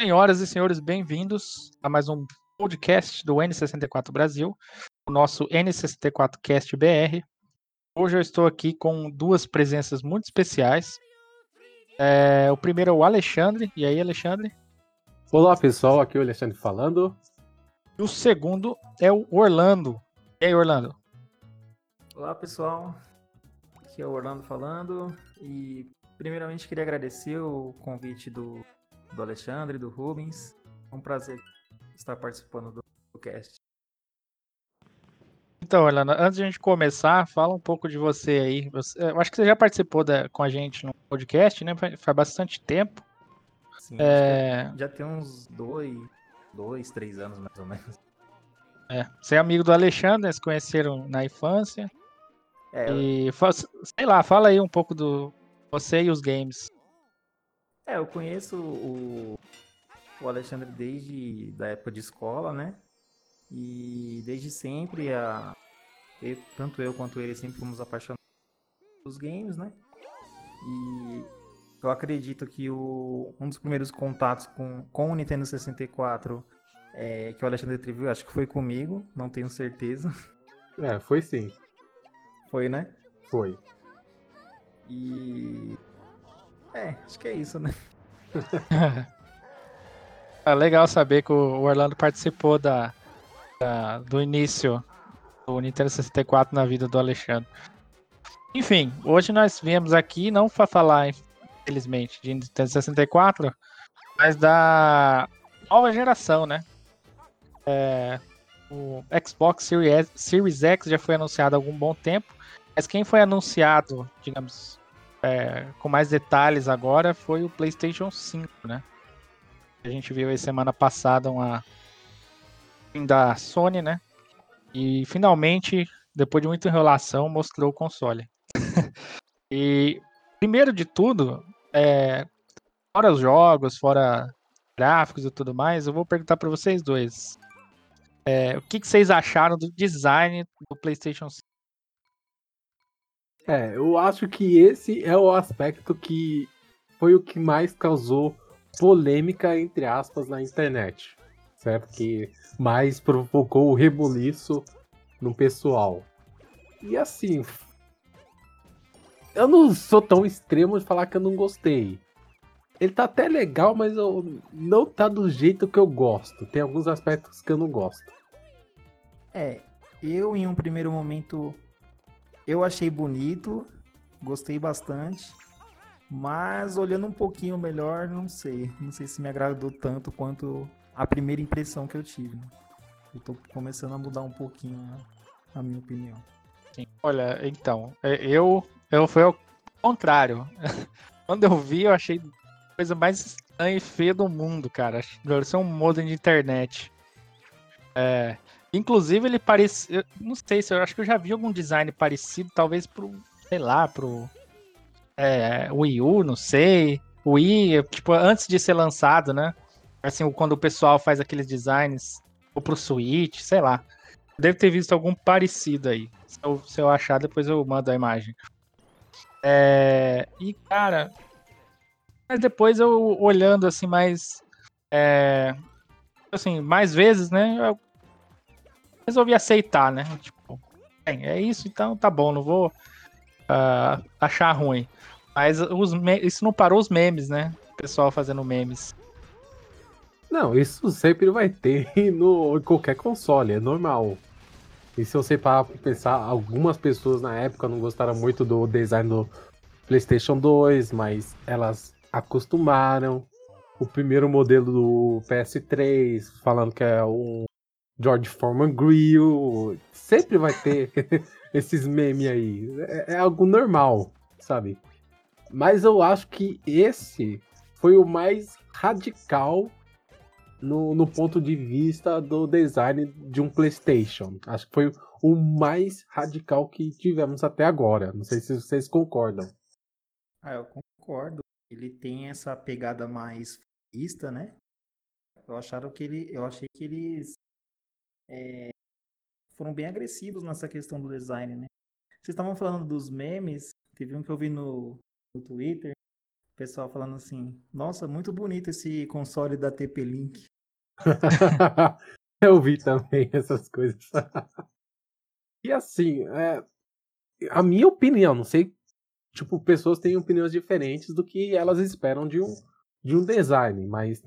Senhoras e senhores, bem-vindos a mais um podcast do N64 Brasil, o nosso N64 Cast BR. Hoje eu estou aqui com duas presenças muito especiais. É, o primeiro é o Alexandre. E aí, Alexandre? Olá, pessoal. Aqui é o Alexandre falando. E o segundo é o Orlando. E aí, Orlando? Olá, pessoal. Aqui é o Orlando falando. E primeiramente queria agradecer o convite do do Alexandre, do Rubens. É um prazer estar participando do, do cast. Então, Helena, antes de a gente começar, fala um pouco de você aí. Você, eu acho que você já participou da, com a gente no podcast, né? Faz bastante tempo. Sim, é... já tem uns dois, dois, três anos mais ou menos. É, você é amigo do Alexandre, né? se conheceram na infância. É, e, eu... sei lá, fala aí um pouco do você e os games. É, eu conheço o, o Alexandre desde da época de escola, né? E desde sempre, a, eu, tanto eu quanto ele sempre fomos apaixonados pelos games, né? E eu acredito que o, um dos primeiros contatos com, com o Nintendo 64 é, que o Alexandre teve, acho que foi comigo, não tenho certeza. É, foi sim. Foi, né? Foi. E é, acho que é isso, né? é legal saber que o Orlando participou da, da, do início do Nintendo 64 na vida do Alexandre. Enfim, hoje nós viemos aqui não para falar, infelizmente, de Nintendo 64, mas da nova geração, né? É, o Xbox Series, Series X já foi anunciado há algum bom tempo, mas quem foi anunciado, digamos, é, com mais detalhes agora foi o PlayStation 5, né? A gente viu aí semana passada uma da Sony, né? E finalmente, depois de muita enrolação, mostrou o console. e primeiro de tudo, é, fora os jogos, fora gráficos e tudo mais, eu vou perguntar para vocês dois. É, o que, que, vocês acharam do design do PlayStation 5? É, eu acho que esse é o aspecto que foi o que mais causou polêmica, entre aspas, na internet. Certo? Que mais provocou o rebuliço no pessoal. E assim. Eu não sou tão extremo de falar que eu não gostei. Ele tá até legal, mas eu, não tá do jeito que eu gosto. Tem alguns aspectos que eu não gosto. É, eu em um primeiro momento eu achei bonito, gostei bastante. Mas olhando um pouquinho melhor, não sei. Não sei se me agradou tanto quanto a primeira impressão que eu tive. Né? Eu tô começando a mudar um pouquinho a minha opinião. Sim. Olha, então, é, eu, eu fui ao contrário. Quando eu vi, eu achei coisa mais estranha e feia do mundo, cara. Parecia um modem de internet. É, Inclusive, ele parece. Eu não sei se eu acho que eu já vi algum design parecido, talvez pro. Sei lá, pro. É, Wii U, não sei. Wii, tipo, antes de ser lançado, né? Assim, quando o pessoal faz aqueles designs. Ou pro Switch, sei lá. Deve ter visto algum parecido aí. Se eu, se eu achar, depois eu mando a imagem. É, e, cara. Mas depois eu olhando assim mais. É, assim, mais vezes, né? Eu resolvi aceitar, né? Tipo, bem, é isso, então tá bom, não vou uh, achar ruim. Mas os isso não parou os memes, né? O pessoal fazendo memes. Não, isso sempre vai ter no, em qualquer console, é normal. E se você parar pra pensar, algumas pessoas na época não gostaram muito do design do PlayStation 2, mas elas acostumaram. O primeiro modelo do PS3, falando que é um George Foreman Grill. Sempre vai ter esses memes aí. É, é, algo normal, sabe? Mas eu acho que esse foi o mais radical no, no ponto de vista do design de um PlayStation. Acho que foi o mais radical que tivemos até agora. Não sei se vocês concordam. Ah, eu concordo. Ele tem essa pegada mais futurista, né? Eu acharam que ele, eu achei que eles é, foram bem agressivos nessa questão do design, né? Vocês estavam falando dos memes, teve um que eu vi no, no Twitter, o pessoal falando assim: Nossa, muito bonito esse console da TP-Link. Eu vi também essas coisas. e assim, é, a minha opinião, não sei, tipo, pessoas têm opiniões diferentes do que elas esperam de um, de um design, mas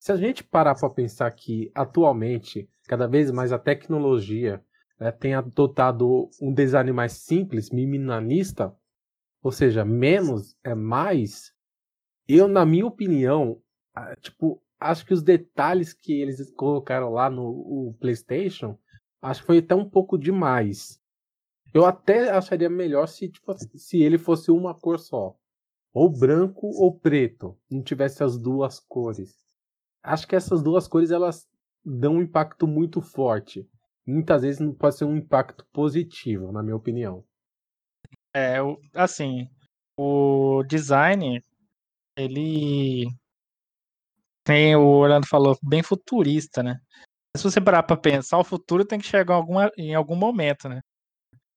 se a gente parar para pensar que atualmente, cada vez mais a tecnologia né, tem adotado um design mais simples, minimalista, ou seja, menos é mais, eu, na minha opinião, tipo, acho que os detalhes que eles colocaram lá no PlayStation, acho que foi até um pouco demais. Eu até acharia melhor se, tipo, se ele fosse uma cor só. Ou branco ou preto. Não tivesse as duas cores. Acho que essas duas cores elas dão um impacto muito forte. Muitas vezes não pode ser um impacto positivo, na minha opinião. É, assim, o design, ele tem o Orlando falou, bem futurista, né? Se você parar pra pensar, o futuro tem que chegar em, alguma, em algum momento, né?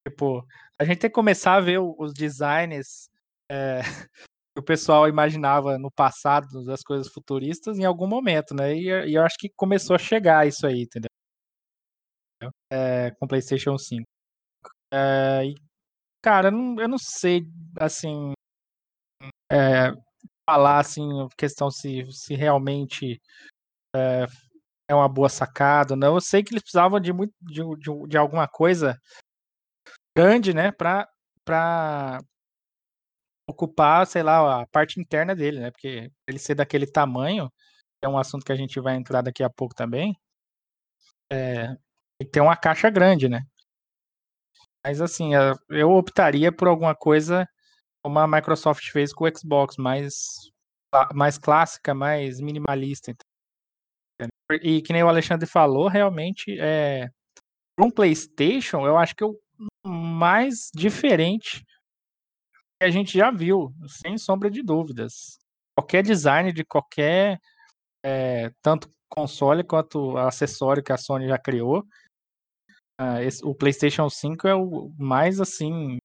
Tipo, a gente tem que começar a ver os designs é, o pessoal imaginava no passado das coisas futuristas em algum momento, né? E, e eu acho que começou a chegar isso aí, entendeu? É, com PlayStation 5. É, e, cara, eu não, eu não sei, assim, é, falar, assim, questão se, se realmente é, é uma boa sacada, não. Eu sei que eles precisavam de, muito, de, de, de alguma coisa grande, né, pra, pra ocupar, sei lá, a parte interna dele, né, porque ele ser daquele tamanho, é um assunto que a gente vai entrar daqui a pouco também, é, tem uma caixa grande, né. Mas assim, eu optaria por alguma coisa como a Microsoft fez com o Xbox, mais, mais clássica, mais minimalista. E que nem o Alexandre falou, realmente, é, um PlayStation, eu acho que o mais diferente a gente já viu, sem sombra de dúvidas. Qualquer design de qualquer, é, tanto console quanto acessório que a Sony já criou, uh, esse, o PlayStation 5 é o mais assim.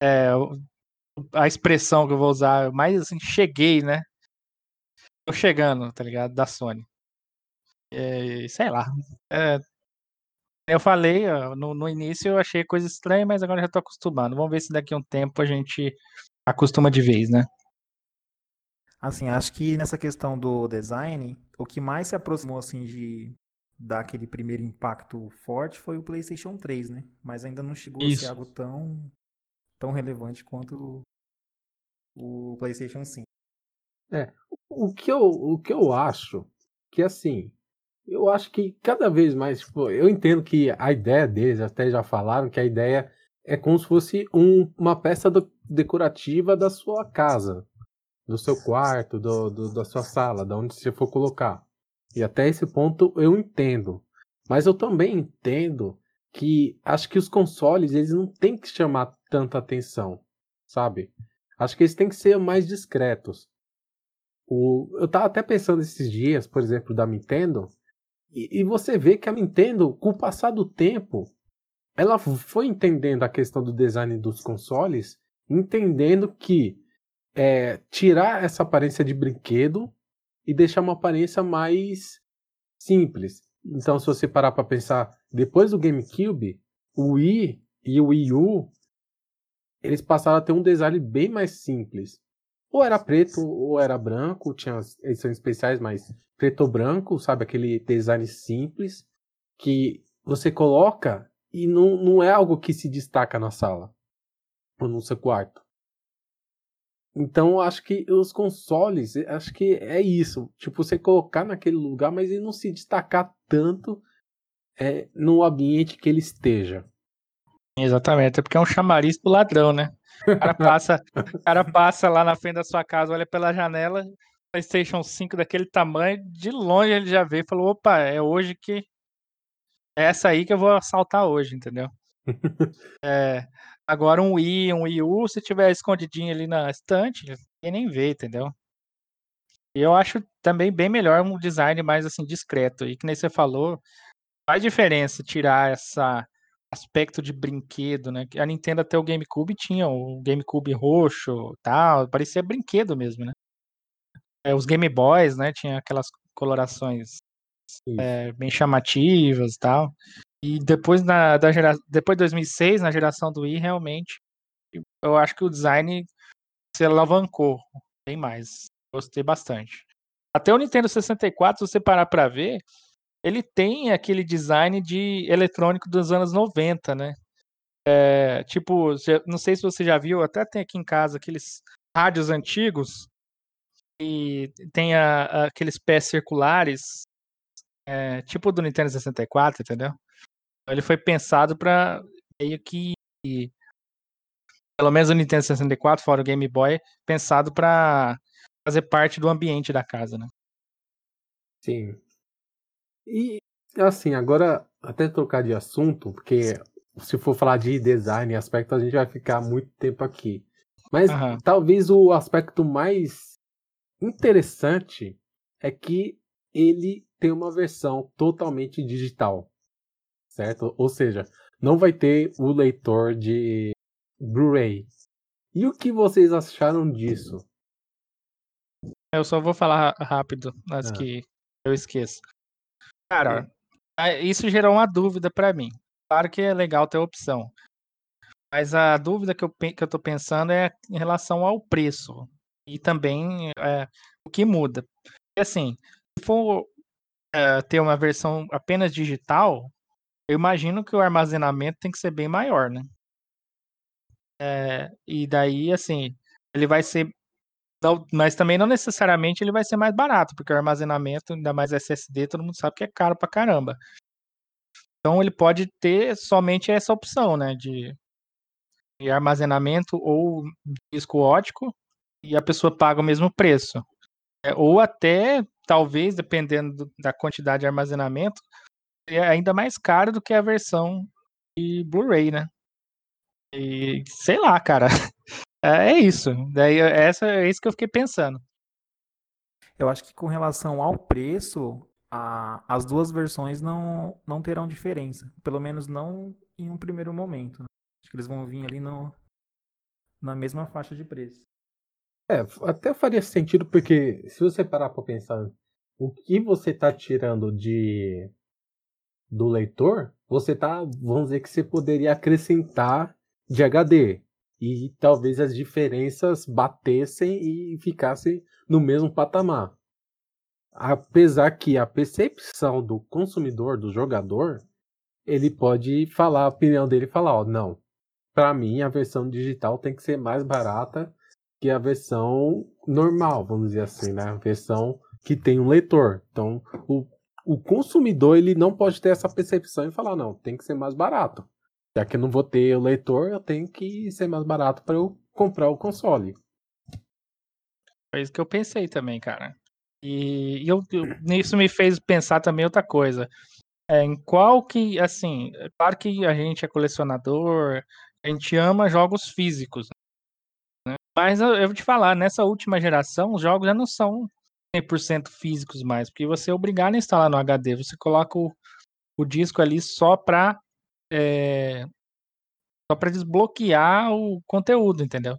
É, a expressão que eu vou usar, mais assim, cheguei, né? Tô chegando, tá ligado? Da Sony. É, sei lá. É, eu falei, no, no início eu achei coisa estranha, mas agora já tô acostumado. Vamos ver se daqui a um tempo a gente acostuma de vez, né? Assim, acho que nessa questão do design, o que mais se aproximou assim de dar aquele primeiro impacto forte foi o PlayStation 3, né? Mas ainda não chegou Isso. a ser algo tão tão relevante quanto o PlayStation 5. É, o que eu, o que eu acho que assim, eu acho que cada vez mais, tipo, eu entendo que a ideia deles, até já falaram que a ideia é como se fosse um, uma peça do, decorativa da sua casa, do seu quarto, do, do, da sua sala, da onde você for colocar. E até esse ponto eu entendo. Mas eu também entendo que acho que os consoles eles não têm que chamar tanta atenção, sabe? Acho que eles têm que ser mais discretos. O, eu tava até pensando esses dias, por exemplo, da Nintendo, e, e você vê que a Nintendo, com o passar do tempo, ela foi entendendo a questão do design dos consoles, entendendo que é, tirar essa aparência de brinquedo e deixar uma aparência mais simples. Então, se você parar para pensar, depois do GameCube, o Wii e o Wii U eles passaram a ter um design bem mais simples. Ou era preto ou era branco, tinha edições especiais, mas preto ou branco, sabe? Aquele design simples que você coloca e não, não é algo que se destaca na sala ou no seu quarto. Então acho que os consoles, acho que é isso. Tipo, você colocar naquele lugar, mas ele não se destacar tanto é, no ambiente que ele esteja. Exatamente, é porque é um chamariz pro ladrão, né? O cara passa, o cara passa lá na frente da sua casa, olha pela janela, PlayStation 5 daquele tamanho, de longe ele já vê e falou: opa, é hoje que. É essa aí que eu vou assaltar hoje, entendeu? é, agora um Wii, um Wii U, se tiver escondidinho ali na estante, ninguém nem vê, entendeu? E eu acho também bem melhor um design mais assim discreto. E que nem você falou, faz diferença tirar essa aspecto de brinquedo, né? A Nintendo até o GameCube tinha o GameCube roxo, tal, parecia brinquedo mesmo, né? É, os Game Boys, né? Tinha aquelas colorações é, bem chamativas, tal. E depois na da gera... depois de 2006, na geração do Wii, realmente eu acho que o design se alavancou bem mais. Gostei bastante. Até o Nintendo 64, se você parar para ver, ele tem aquele design de eletrônico dos anos 90, né? É, tipo, não sei se você já viu, até tem aqui em casa aqueles rádios antigos e tem a, a, aqueles pés circulares, é, tipo do Nintendo 64, entendeu? Ele foi pensado para meio que pelo menos o Nintendo 64, fora o Game Boy, pensado para fazer parte do ambiente da casa, né? Sim. E assim, agora até trocar de assunto, porque se for falar de design e aspecto, a gente vai ficar muito tempo aqui. Mas uhum. talvez o aspecto mais interessante é que ele tem uma versão totalmente digital, certo? Ou seja, não vai ter o leitor de Blu-ray. E o que vocês acharam disso? Eu só vou falar rápido, antes ah. que eu esqueça. Cara, isso gerou uma dúvida para mim. Claro que é legal ter opção. Mas a dúvida que eu, que eu tô pensando é em relação ao preço. E também é, o que muda. E assim, se for é, ter uma versão apenas digital, eu imagino que o armazenamento tem que ser bem maior, né? É, e daí, assim, ele vai ser. Mas também não necessariamente ele vai ser mais barato, porque o armazenamento, ainda mais SSD, todo mundo sabe que é caro pra caramba. Então ele pode ter somente essa opção, né? De, de armazenamento ou disco ótico, e a pessoa paga o mesmo preço. É, ou até, talvez, dependendo da quantidade de armazenamento, é ainda mais caro do que a versão de Blu-ray, né? E sei lá, cara. É, é isso. Daí essa é isso que eu fiquei pensando. Eu acho que com relação ao preço, a, as duas versões não, não terão diferença. Pelo menos não em um primeiro momento. Acho que eles vão vir ali no, na mesma faixa de preço. É, até faria sentido porque se você parar para pensar o que você está tirando de do leitor, você tá, vamos dizer que você poderia acrescentar de HD. E talvez as diferenças batessem e ficassem no mesmo patamar. Apesar que a percepção do consumidor, do jogador, ele pode falar a opinião dele e falar, ó, não, para mim a versão digital tem que ser mais barata que a versão normal, vamos dizer assim, né? A versão que tem um leitor. Então, o, o consumidor ele não pode ter essa percepção e falar, não, tem que ser mais barato. Já que eu não vou ter o leitor, eu tenho que ser mais barato para eu comprar o console. Foi isso que eu pensei também, cara. E eu, eu, isso me fez pensar também outra coisa. É, em qual que, assim, é claro que a gente é colecionador, a gente ama jogos físicos. Né? Mas eu, eu vou te falar, nessa última geração, os jogos já não são 100% físicos mais, porque você é obrigado a instalar no HD. Você coloca o, o disco ali só para é, só para desbloquear o conteúdo, entendeu?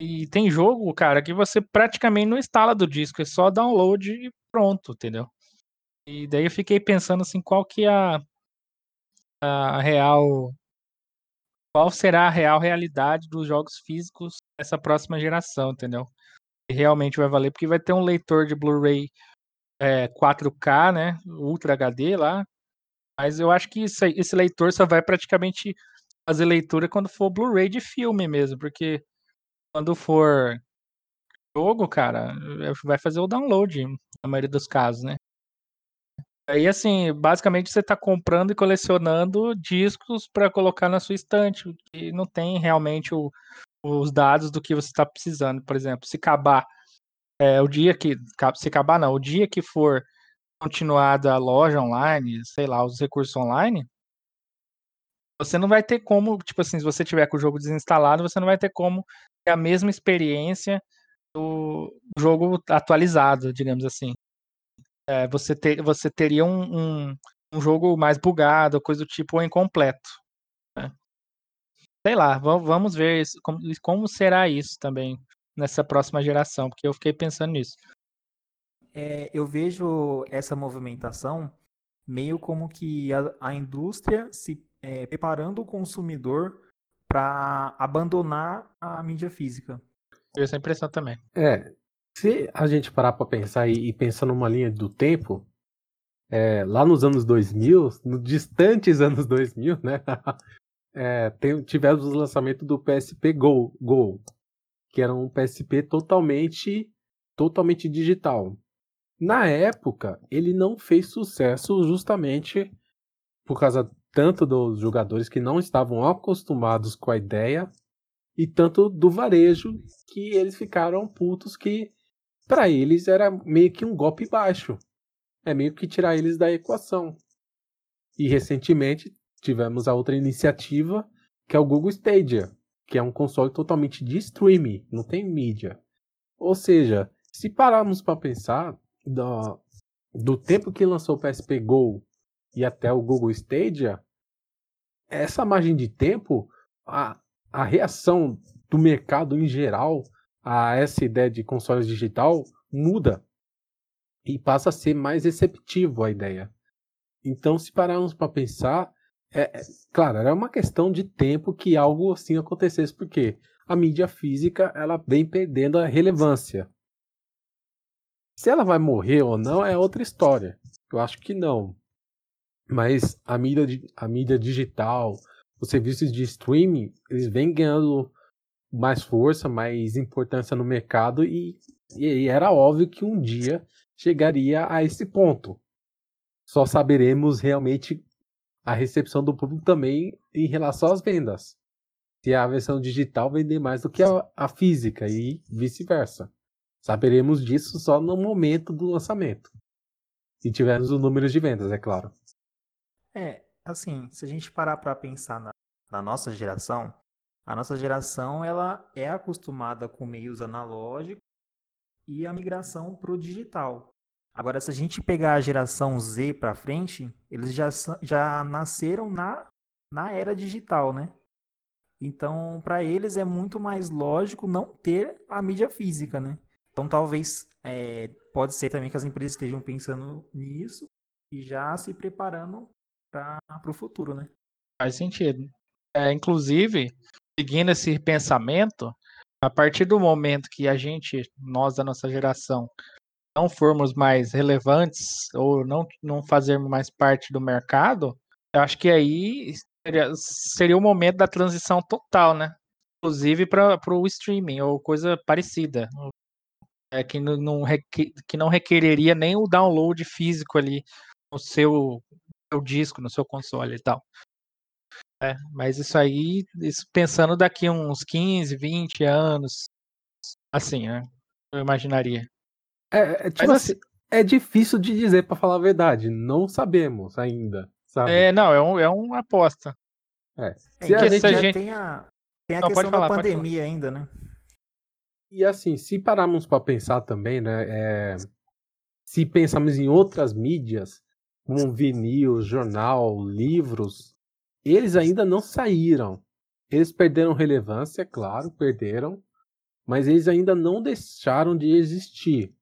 E tem jogo, cara, que você praticamente não instala do disco, é só download e pronto, entendeu? E daí eu fiquei pensando assim, qual que é a, a real qual será a real realidade dos jogos físicos dessa próxima geração, entendeu? E realmente vai valer porque vai ter um leitor de Blu-ray é, 4K, né, Ultra HD lá, mas eu acho que isso, esse leitor só vai praticamente fazer leitura quando for Blu-ray de filme mesmo, porque quando for jogo, cara, é, vai fazer o download, na maioria dos casos, né? Aí, assim, basicamente você está comprando e colecionando discos para colocar na sua estante, e não tem realmente o, os dados do que você está precisando. Por exemplo, se acabar é, o dia que. Se acabar, não, o dia que for continuada a loja online, sei lá, os recursos online, você não vai ter como, tipo assim, se você tiver com o jogo desinstalado, você não vai ter como ter a mesma experiência do jogo atualizado, digamos assim. É, você, ter, você teria um, um, um, jogo mais bugado, coisa do tipo, ou incompleto. Sei lá, va- vamos ver isso, como, como será isso também nessa próxima geração, porque eu fiquei pensando nisso. É, eu vejo essa movimentação meio como que a, a indústria se é, preparando o consumidor para abandonar a mídia física. Tive essa impressão também. É, se a gente parar pra pensar e, e pensar numa linha do tempo, é, lá nos anos 2000, nos distantes anos 2000, né? é, tem- tivemos o lançamento do PSP Go, Go, que era um PSP totalmente, totalmente digital. Na época, ele não fez sucesso justamente por causa tanto dos jogadores que não estavam acostumados com a ideia e tanto do varejo que eles ficaram putos que para eles era meio que um golpe baixo. É meio que tirar eles da equação. E recentemente tivemos a outra iniciativa, que é o Google Stadia, que é um console totalmente de streaming, não tem mídia. Ou seja, se pararmos para pensar do, do tempo que lançou o PSP Go e até o Google Stadia, essa margem de tempo, a, a reação do mercado em geral a essa ideia de console digital muda e passa a ser mais receptivo à ideia. Então, se pararmos para pensar, é, é- claro, era uma questão de tempo que algo assim acontecesse, porque a mídia física ela vem perdendo a relevância. Se ela vai morrer ou não é outra história. Eu acho que não. Mas a mídia, di- a mídia digital, os serviços de streaming, eles vêm ganhando mais força, mais importância no mercado e, e era óbvio que um dia chegaria a esse ponto. Só saberemos realmente a recepção do público também em relação às vendas. Se a versão digital vender mais do que a, a física e vice-versa. Saberemos disso só no momento do lançamento. Se tivermos os números de vendas, é claro. É, assim, se a gente parar para pensar na, na nossa geração, a nossa geração ela é acostumada com meios analógicos e a migração para o digital. Agora, se a gente pegar a geração Z para frente, eles já, já nasceram na, na era digital, né? Então, para eles é muito mais lógico não ter a mídia física, né? Então, talvez é, pode ser também que as empresas estejam pensando nisso e já se preparando para o futuro, né? Faz sentido. É, inclusive, seguindo esse pensamento, a partir do momento que a gente, nós da nossa geração, não formos mais relevantes ou não, não fazermos mais parte do mercado, eu acho que aí seria, seria o momento da transição total, né? Inclusive para o streaming ou coisa parecida. É, que, não, não reque- que não requereria nem o download físico ali no seu, seu disco, no seu console e tal. É, mas isso aí, isso pensando daqui uns 15, 20 anos, assim, né? Eu imaginaria. É, é, tipo Mas assim, é difícil de dizer pra falar a verdade. Não sabemos ainda, sabe? É, não, é, um, é uma aposta. É, Se a gente- já gente- tem a, tem a Não, questão pode falar, da pode falar. pandemia ainda, né? E assim, se pararmos para pensar também, né? é, se pensarmos em outras mídias, como vinil, jornal, livros, eles ainda não saíram. Eles perderam relevância, claro, perderam, mas eles ainda não deixaram de existir.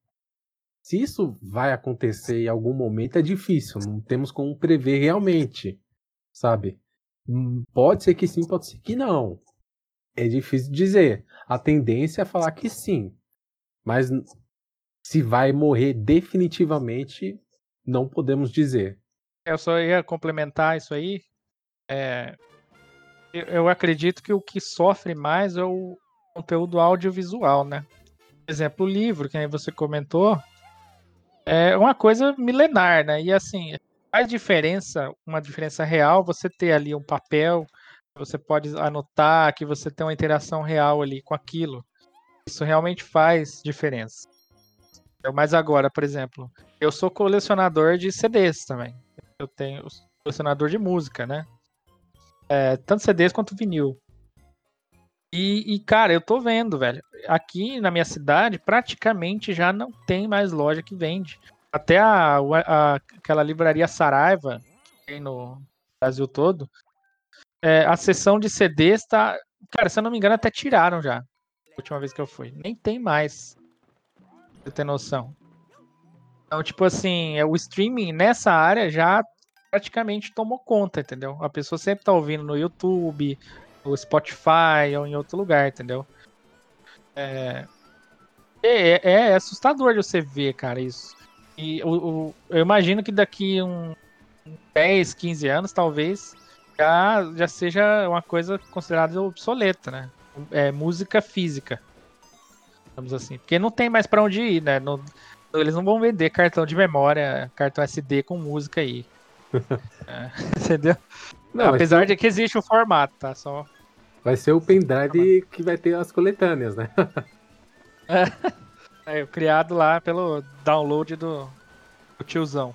Se isso vai acontecer em algum momento é difícil, não temos como prever realmente, sabe? Hum, Pode ser que sim, pode ser que não. É difícil dizer. A tendência é falar que sim. Mas se vai morrer definitivamente, não podemos dizer. Eu só ia complementar isso aí. É, eu, eu acredito que o que sofre mais é o conteúdo audiovisual, né? Por exemplo, o livro, que aí você comentou, é uma coisa milenar, né? E assim, faz diferença, uma diferença real, você ter ali um papel, você pode anotar, que você tem uma interação real ali com aquilo. Isso realmente faz diferença. Mas agora, por exemplo, eu sou colecionador de CDs também. Eu tenho colecionador de música, né? É, tanto CDs quanto vinil. E, e, cara, eu tô vendo, velho. Aqui na minha cidade, praticamente já não tem mais loja que vende. Até a, a- aquela livraria Saraiva, que tem no Brasil todo, é, a sessão de CDs tá. Cara, se eu não me engano, até tiraram já. Última vez que eu fui. Nem tem mais. Pra você ter noção. Então, tipo assim, é, o streaming nessa área já praticamente tomou conta, entendeu? A pessoa sempre tá ouvindo no YouTube, no Spotify ou em outro lugar, entendeu? É, é, é assustador de você ver, cara, isso. E o, o, eu imagino que daqui um 10, 15 anos, talvez, já, já seja uma coisa considerada obsoleta, né? É música física. Vamos assim. Porque não tem mais para onde ir, né? Não, eles não vão vender cartão de memória, cartão SD com música aí. é, entendeu? Não, Apesar ser... de que existe o formato, tá? Só. Vai ser o pendrive que vai ter as coletâneas, né? é, criado lá pelo download do, do tiozão.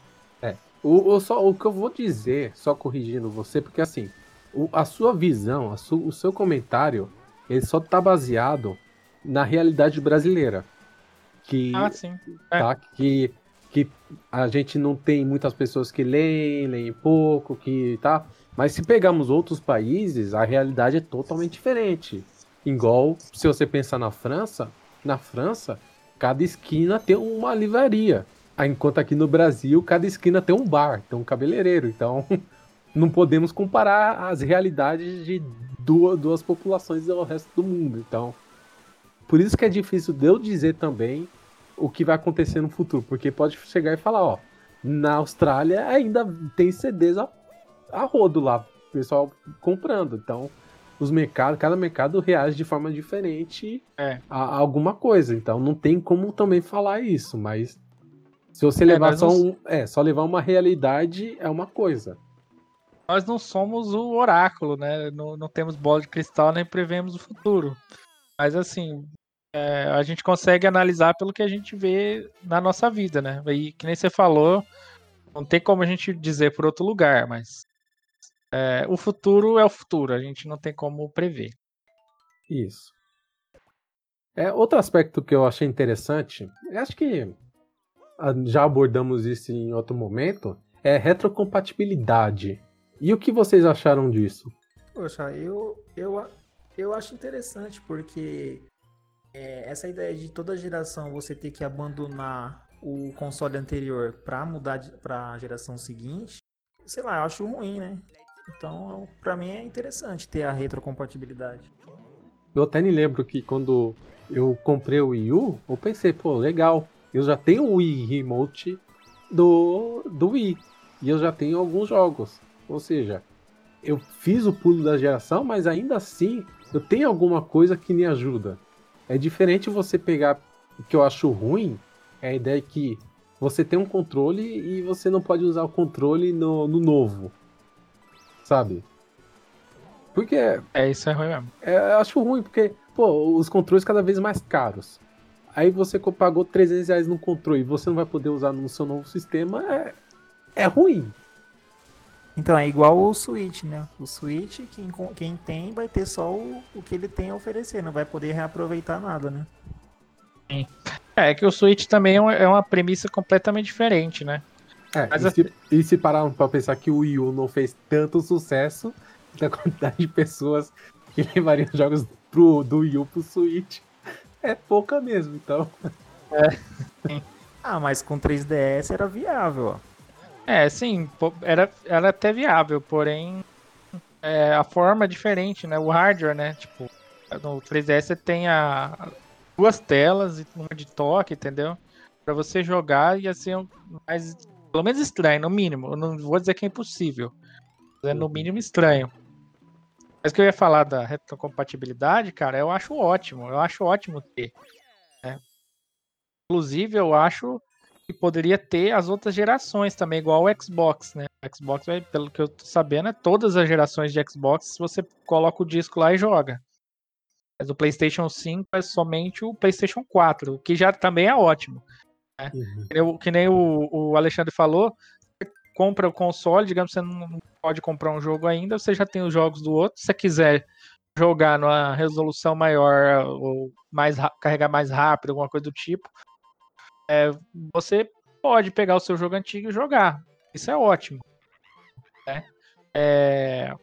O, o, só, o que eu vou dizer, só corrigindo você, porque assim, o, a sua visão, a su, o seu comentário, ele só tá baseado na realidade brasileira. Que, ah, sim. É. Tá, que, que a gente não tem muitas pessoas que leem, leem pouco, que tá. Mas se pegarmos outros países, a realidade é totalmente diferente. Igual se você pensar na França, na França, cada esquina tem uma livraria. Enquanto aqui no Brasil, cada esquina tem um bar, tem um cabeleireiro. Então, não podemos comparar as realidades de duas, duas populações ao resto do mundo. Então, por isso que é difícil de eu dizer também o que vai acontecer no futuro, porque pode chegar e falar, ó, na Austrália ainda tem CDs a, a rodo lá, o pessoal comprando. Então, os mercados, cada mercado reage de forma diferente é. a, a, alguma coisa. Então, não tem como também falar isso, mas se você é, levar só um, é, só levar uma realidade é uma coisa. Nós não somos o oráculo, né? Não, não temos bola de cristal nem prevemos o futuro. Mas assim, é, a gente consegue analisar pelo que a gente vê na nossa vida, né? E que nem você falou, não tem como a gente dizer por outro lugar, mas é, o futuro é o futuro, a gente não tem como prever. Isso. É, outro aspecto que eu achei interessante, acho que já abordamos isso em outro momento, é retrocompatibilidade. E o que vocês acharam disso? Poxa, eu, eu, eu acho interessante, porque é, essa ideia de toda geração você ter que abandonar o console anterior para mudar para a geração seguinte, sei lá, eu acho ruim, né? Então, para mim é interessante ter a retrocompatibilidade. Eu até me lembro que quando eu comprei o Wii U, eu pensei, pô, legal, eu já tenho o Wii Remote do, do Wii. E eu já tenho alguns jogos. Ou seja, eu fiz o pulo da geração, mas ainda assim eu tenho alguma coisa que me ajuda. É diferente você pegar o que eu acho ruim, é a ideia que você tem um controle e você não pode usar o controle no, no novo. Sabe? Porque. É, isso é ruim mesmo. É, eu acho ruim, porque, pô, os controles cada vez mais caros. Aí você pagou 300 reais no controle e você não vai poder usar no seu novo sistema, é, é ruim. Então é igual o Switch, né? O Switch, quem, quem tem vai ter só o, o que ele tem a oferecer, não vai poder reaproveitar nada, né? Sim. É, é que o Switch também é uma, é uma premissa completamente diferente, né? É, Mas e, se, e se parar pra pensar que o Wii U não fez tanto sucesso da quantidade de pessoas que levariam jogos pro, do Wii U pro Switch, é pouca mesmo, então. É. ah, mas com 3DS era viável, ó. É, sim, era, era até viável, porém é, a forma é diferente, né? O hardware, né? Tipo, no 3DS você tem a, duas telas e uma de toque, entendeu? Para você jogar ia ser mais, pelo menos estranho, no mínimo. Eu não vou dizer que é impossível, é no mínimo estranho. Mas que eu ia falar da retrocompatibilidade, cara, eu acho ótimo. Eu acho ótimo ter. Né? Inclusive, eu acho que poderia ter as outras gerações também, igual o Xbox, né? O Xbox, pelo que eu tô sabendo, é todas as gerações de Xbox, você coloca o disco lá e joga. Mas o PlayStation 5 é somente o PlayStation 4, o que já também é ótimo. Né? Uhum. Que nem o, o Alexandre falou, compra o console, digamos, você não pode comprar um jogo ainda, você já tem os jogos do outro. Se você quiser jogar numa resolução maior ou mais carregar mais rápido, alguma coisa do tipo, é, você pode pegar o seu jogo antigo e jogar. Isso é ótimo. Né? É...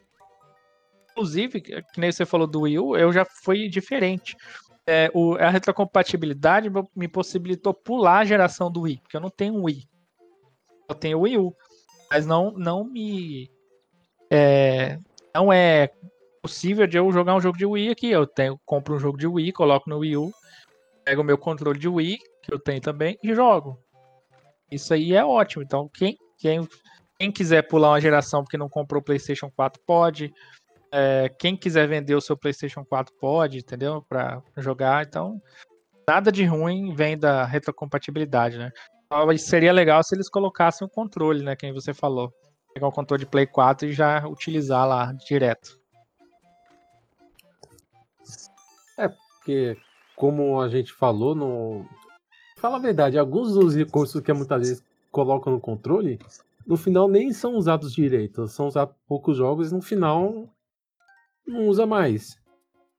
inclusive, que nem você falou do Wii U, eu já fui diferente. É, o, a retrocompatibilidade me possibilitou pular a geração do Wii, porque eu não tenho Wii. Eu tenho Wii U. Mas não, não me. É, não é possível de eu jogar um jogo de Wii aqui. Eu tenho, compro um jogo de Wii, coloco no Wii U, pego o meu controle de Wii, que eu tenho também, e jogo. Isso aí é ótimo. Então, quem, quem, quem quiser pular uma geração porque não comprou o PlayStation 4 pode. É, quem quiser vender o seu PlayStation 4 pode, entendeu? Para jogar. Então, nada de ruim vem da retrocompatibilidade, né? Seria legal se eles colocassem o controle, né? Quem você falou. Pegar o controle de Play 4 e já utilizar lá direto. É, porque, como a gente falou, no. Fala a verdade, alguns dos recursos que muitas vezes colocam no controle, no final nem são usados direito. São usados poucos jogos e no final não usa mais.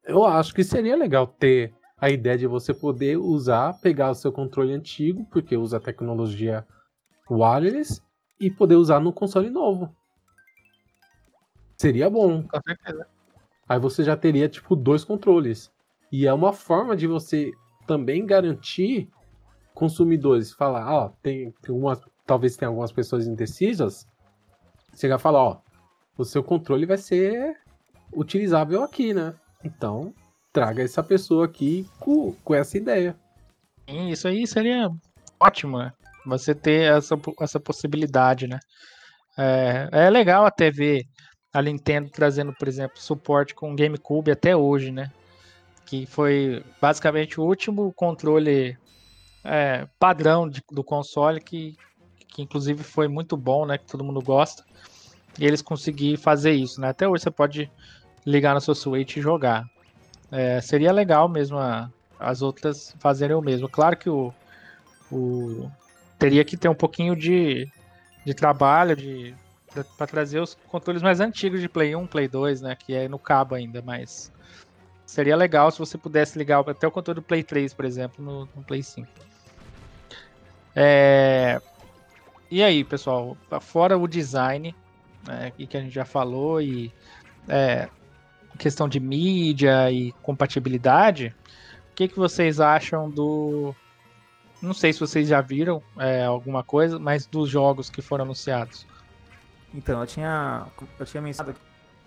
Eu acho que seria legal ter a ideia de você poder usar, pegar o seu controle antigo, porque usa a tecnologia wireless, e poder usar no console novo. Seria bom. Com certeza. Aí você já teria, tipo, dois controles. E é uma forma de você também garantir consumidores. Falar, ó, tem, tem talvez tenha algumas pessoas indecisas. Chegar e falar, ó, o seu controle vai ser utilizável aqui, né? Então, traga essa pessoa aqui com, com essa ideia. Isso aí seria ótimo, né? Você ter essa, essa possibilidade, né? É, é legal até ver a Nintendo trazendo, por exemplo, suporte com o GameCube até hoje, né? Que foi basicamente o último controle é, padrão de, do console que, que inclusive foi muito bom, né? Que todo mundo gosta. E eles conseguiram fazer isso, né? Até hoje você pode ligar no seu Switch e jogar. É, seria legal mesmo a, as outras fazerem o mesmo. Claro que o, o teria que ter um pouquinho de, de trabalho de para trazer os controles mais antigos de Play 1, Play 2, né, que é no cabo ainda, mas seria legal se você pudesse ligar até o controle do Play 3, por exemplo, no, no Play 5. É... E aí, pessoal, fora o design, né, que a gente já falou, e é, questão de mídia e compatibilidade, o que, que vocês acham do. Não sei se vocês já viram é, alguma coisa, mas dos jogos que foram anunciados. Então, eu tinha, eu tinha mencionado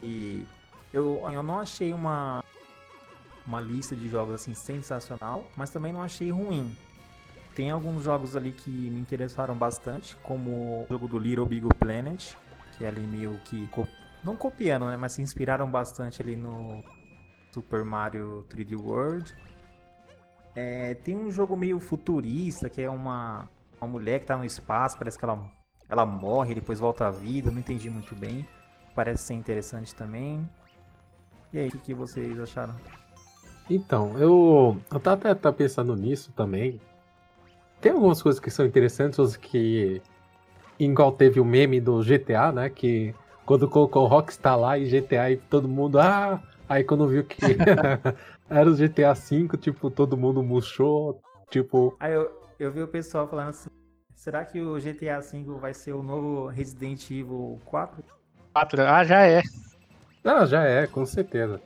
que eu, eu não achei uma, uma lista de jogos assim sensacional, mas também não achei ruim. Tem alguns jogos ali que me interessaram bastante, como o jogo do Little Big Planet, que é ali meio que não copiando, né, mas se inspiraram bastante ali no Super Mario 3D World. É, tem um jogo meio futurista, que é uma, uma mulher que tá no espaço, parece que ela, ela morre depois volta à vida, não entendi muito bem. Parece ser interessante também. E aí, o que, que vocês acharam? Então, eu, eu tava até pensando nisso também. Tem algumas coisas que são interessantes, outras que. Igual teve o meme do GTA, né? Que quando colocou o Rockstar lá e GTA e todo mundo, ah! Aí quando viu que era o GTA V, tipo, todo mundo murchou, tipo. Aí eu, eu vi o pessoal falando assim, será que o GTA V vai ser o novo Resident Evil 4? 4? Ah, já é. Ah, já é, com certeza.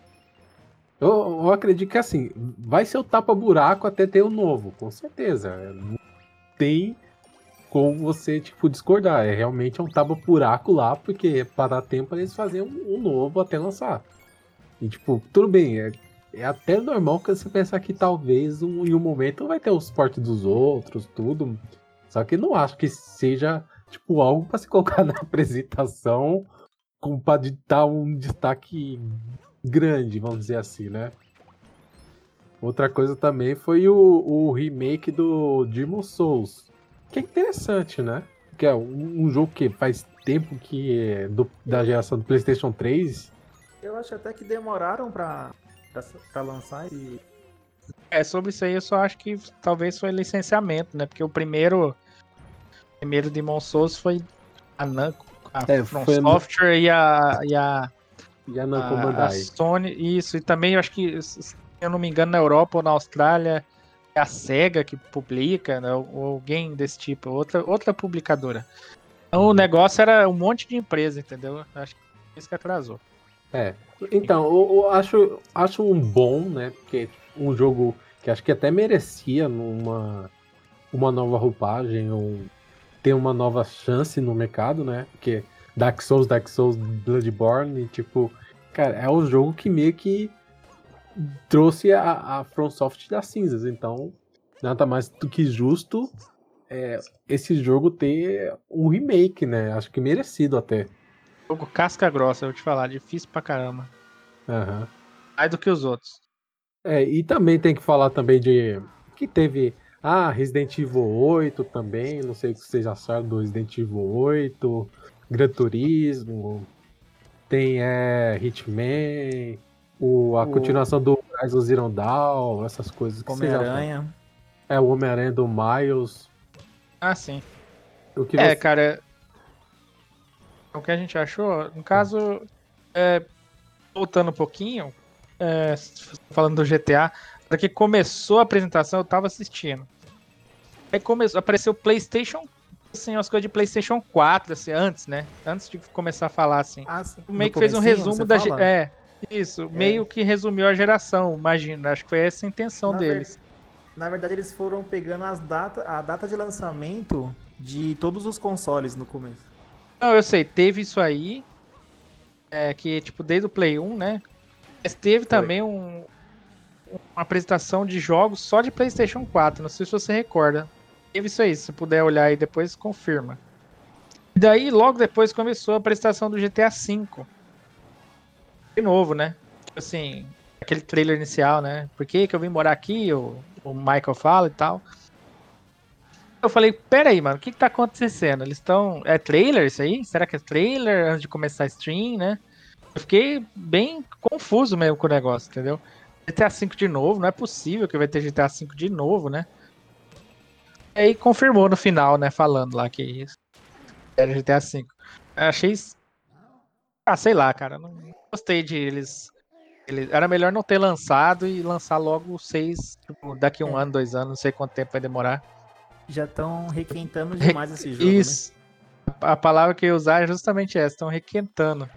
Eu, eu acredito que assim, vai ser o tapa-buraco até ter o novo, com certeza. Tem como você, tipo, discordar. É realmente um tapa-buraco lá, porque para dar tempo eles fazerem um, um, novo até lançar. E, tipo, tudo bem, é, é até normal que você pensar que talvez um, em um momento vai ter o suporte dos outros, tudo. Só que não acho que seja, tipo, algo para se colocar na apresentação com para dar um destaque grande, vamos dizer assim, né? Outra coisa também foi o, o remake do Demon Souls que é interessante, né? Que é um, um jogo que faz tempo que é do, da geração do PlayStation 3. Eu acho até que demoraram pra, pra, pra lançar e. É, sobre isso aí eu só acho que talvez foi licenciamento, né? Porque o primeiro. O primeiro Demon Souls foi a Namco, a é, From Software a... e a. E a, e a Namco a, Bandai. A Sony, isso. E também eu acho que, se eu não me engano, na Europa ou na Austrália a SEGA que publica, né, ou alguém desse tipo, outra, outra publicadora. Então o negócio era um monte de empresa, entendeu? Acho que isso que atrasou. É. Então, eu, eu acho, acho um bom, né? Porque um jogo que acho que até merecia numa uma nova roupagem ou ter uma nova chance no mercado, né? Porque Dark Souls, Dark Souls, Bloodborne, tipo, cara, é o jogo que meio que trouxe a, a FromSoft das cinzas. Então, nada mais do que justo é, esse jogo ter um remake, né? Acho que merecido até. Jogo casca grossa, eu vou te falar, difícil pra caramba. Aham. Mais do que os outros. É, e também tem que falar também de que teve ah, Resident Evil 8 também, não sei que vocês acharam do Resident Evil 8, Gran Turismo, tem é, Hitman, o, a O- continuação do Horizon Zero Dawn, essas coisas que vocês acharam. Homem-Aranha. É o Homem-Aranha do Miles. Ah, sim. O que É, você- cara. O que a gente achou, no caso, é, voltando um pouquinho, é, falando do GTA, para que começou a apresentação, eu tava assistindo. Aí começou, apareceu o PlayStation, assim, as coisas de PlayStation 4, assim, antes, né? Antes de começar a falar, assim. Ah, sim. meio No que fez um resumo da. ge- fala? É, isso. Meio que resumiu a geração, imagina. Acho que foi essa a intenção Na ver- deles. Na verdade, eles foram pegando as data, a data de lançamento de todos os consoles no começo. Não, eu sei, teve isso aí. É, que, tipo, desde o Play 1, né? Mas teve também um, uma apresentação de jogos só de PlayStation 4. Não sei se você recorda. Teve isso aí, se puder olhar aí depois, confirma. E daí, logo depois, começou a apresentação do GTA V. De novo, né? Tipo assim, aquele trailer inicial, né? Por que, que eu vim morar aqui? O, o Michael fala e tal. Eu falei, pera aí, mano, o que, que tá acontecendo? Eles estão. É trailer isso aí? Será que é trailer antes de começar a stream, né? Eu fiquei bem confuso mesmo com o negócio, entendeu? GTA V de novo, não é possível que vai ter GTA V de novo, né? E aí confirmou no final, né? Falando lá que isso era GTA V. Achei. Ah, sei lá, cara. Não gostei de eles. eles- Era melhor não ter lançado e lançar logo 6, tipo, daqui um É. ano, dois anos, não sei quanto tempo vai demorar. Já estão requentando demais esse jogo, né? Isso. A a palavra que eu ia usar é justamente essa, estão requentando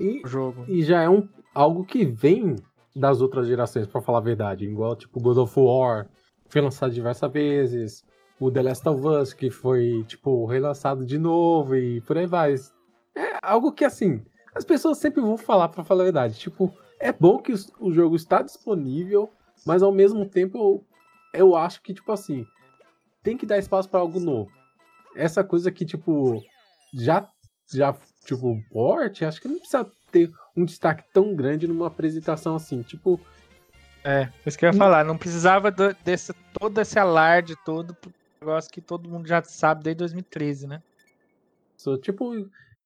E, o jogo. e já é um, algo que vem das outras gerações, pra falar a verdade. Igual, tipo, God of War, foi lançado diversas vezes. O The Last of Us, que foi, tipo, relançado de novo e por aí vai. É algo que, assim, as pessoas sempre vão falar, pra falar a verdade. Tipo, é bom que o jogo está disponível, mas ao mesmo tempo eu, eu acho que, tipo assim, tem que dar espaço pra algo novo. Essa coisa que, tipo, já, já tipo, porte, acho que não precisa ter um destaque tão grande numa apresentação assim. Tipo, É, isso que eu ia falar, não precisava do- desse, todo esse alarde todo, negócio que todo mundo já sabe desde 2013, né? tipo,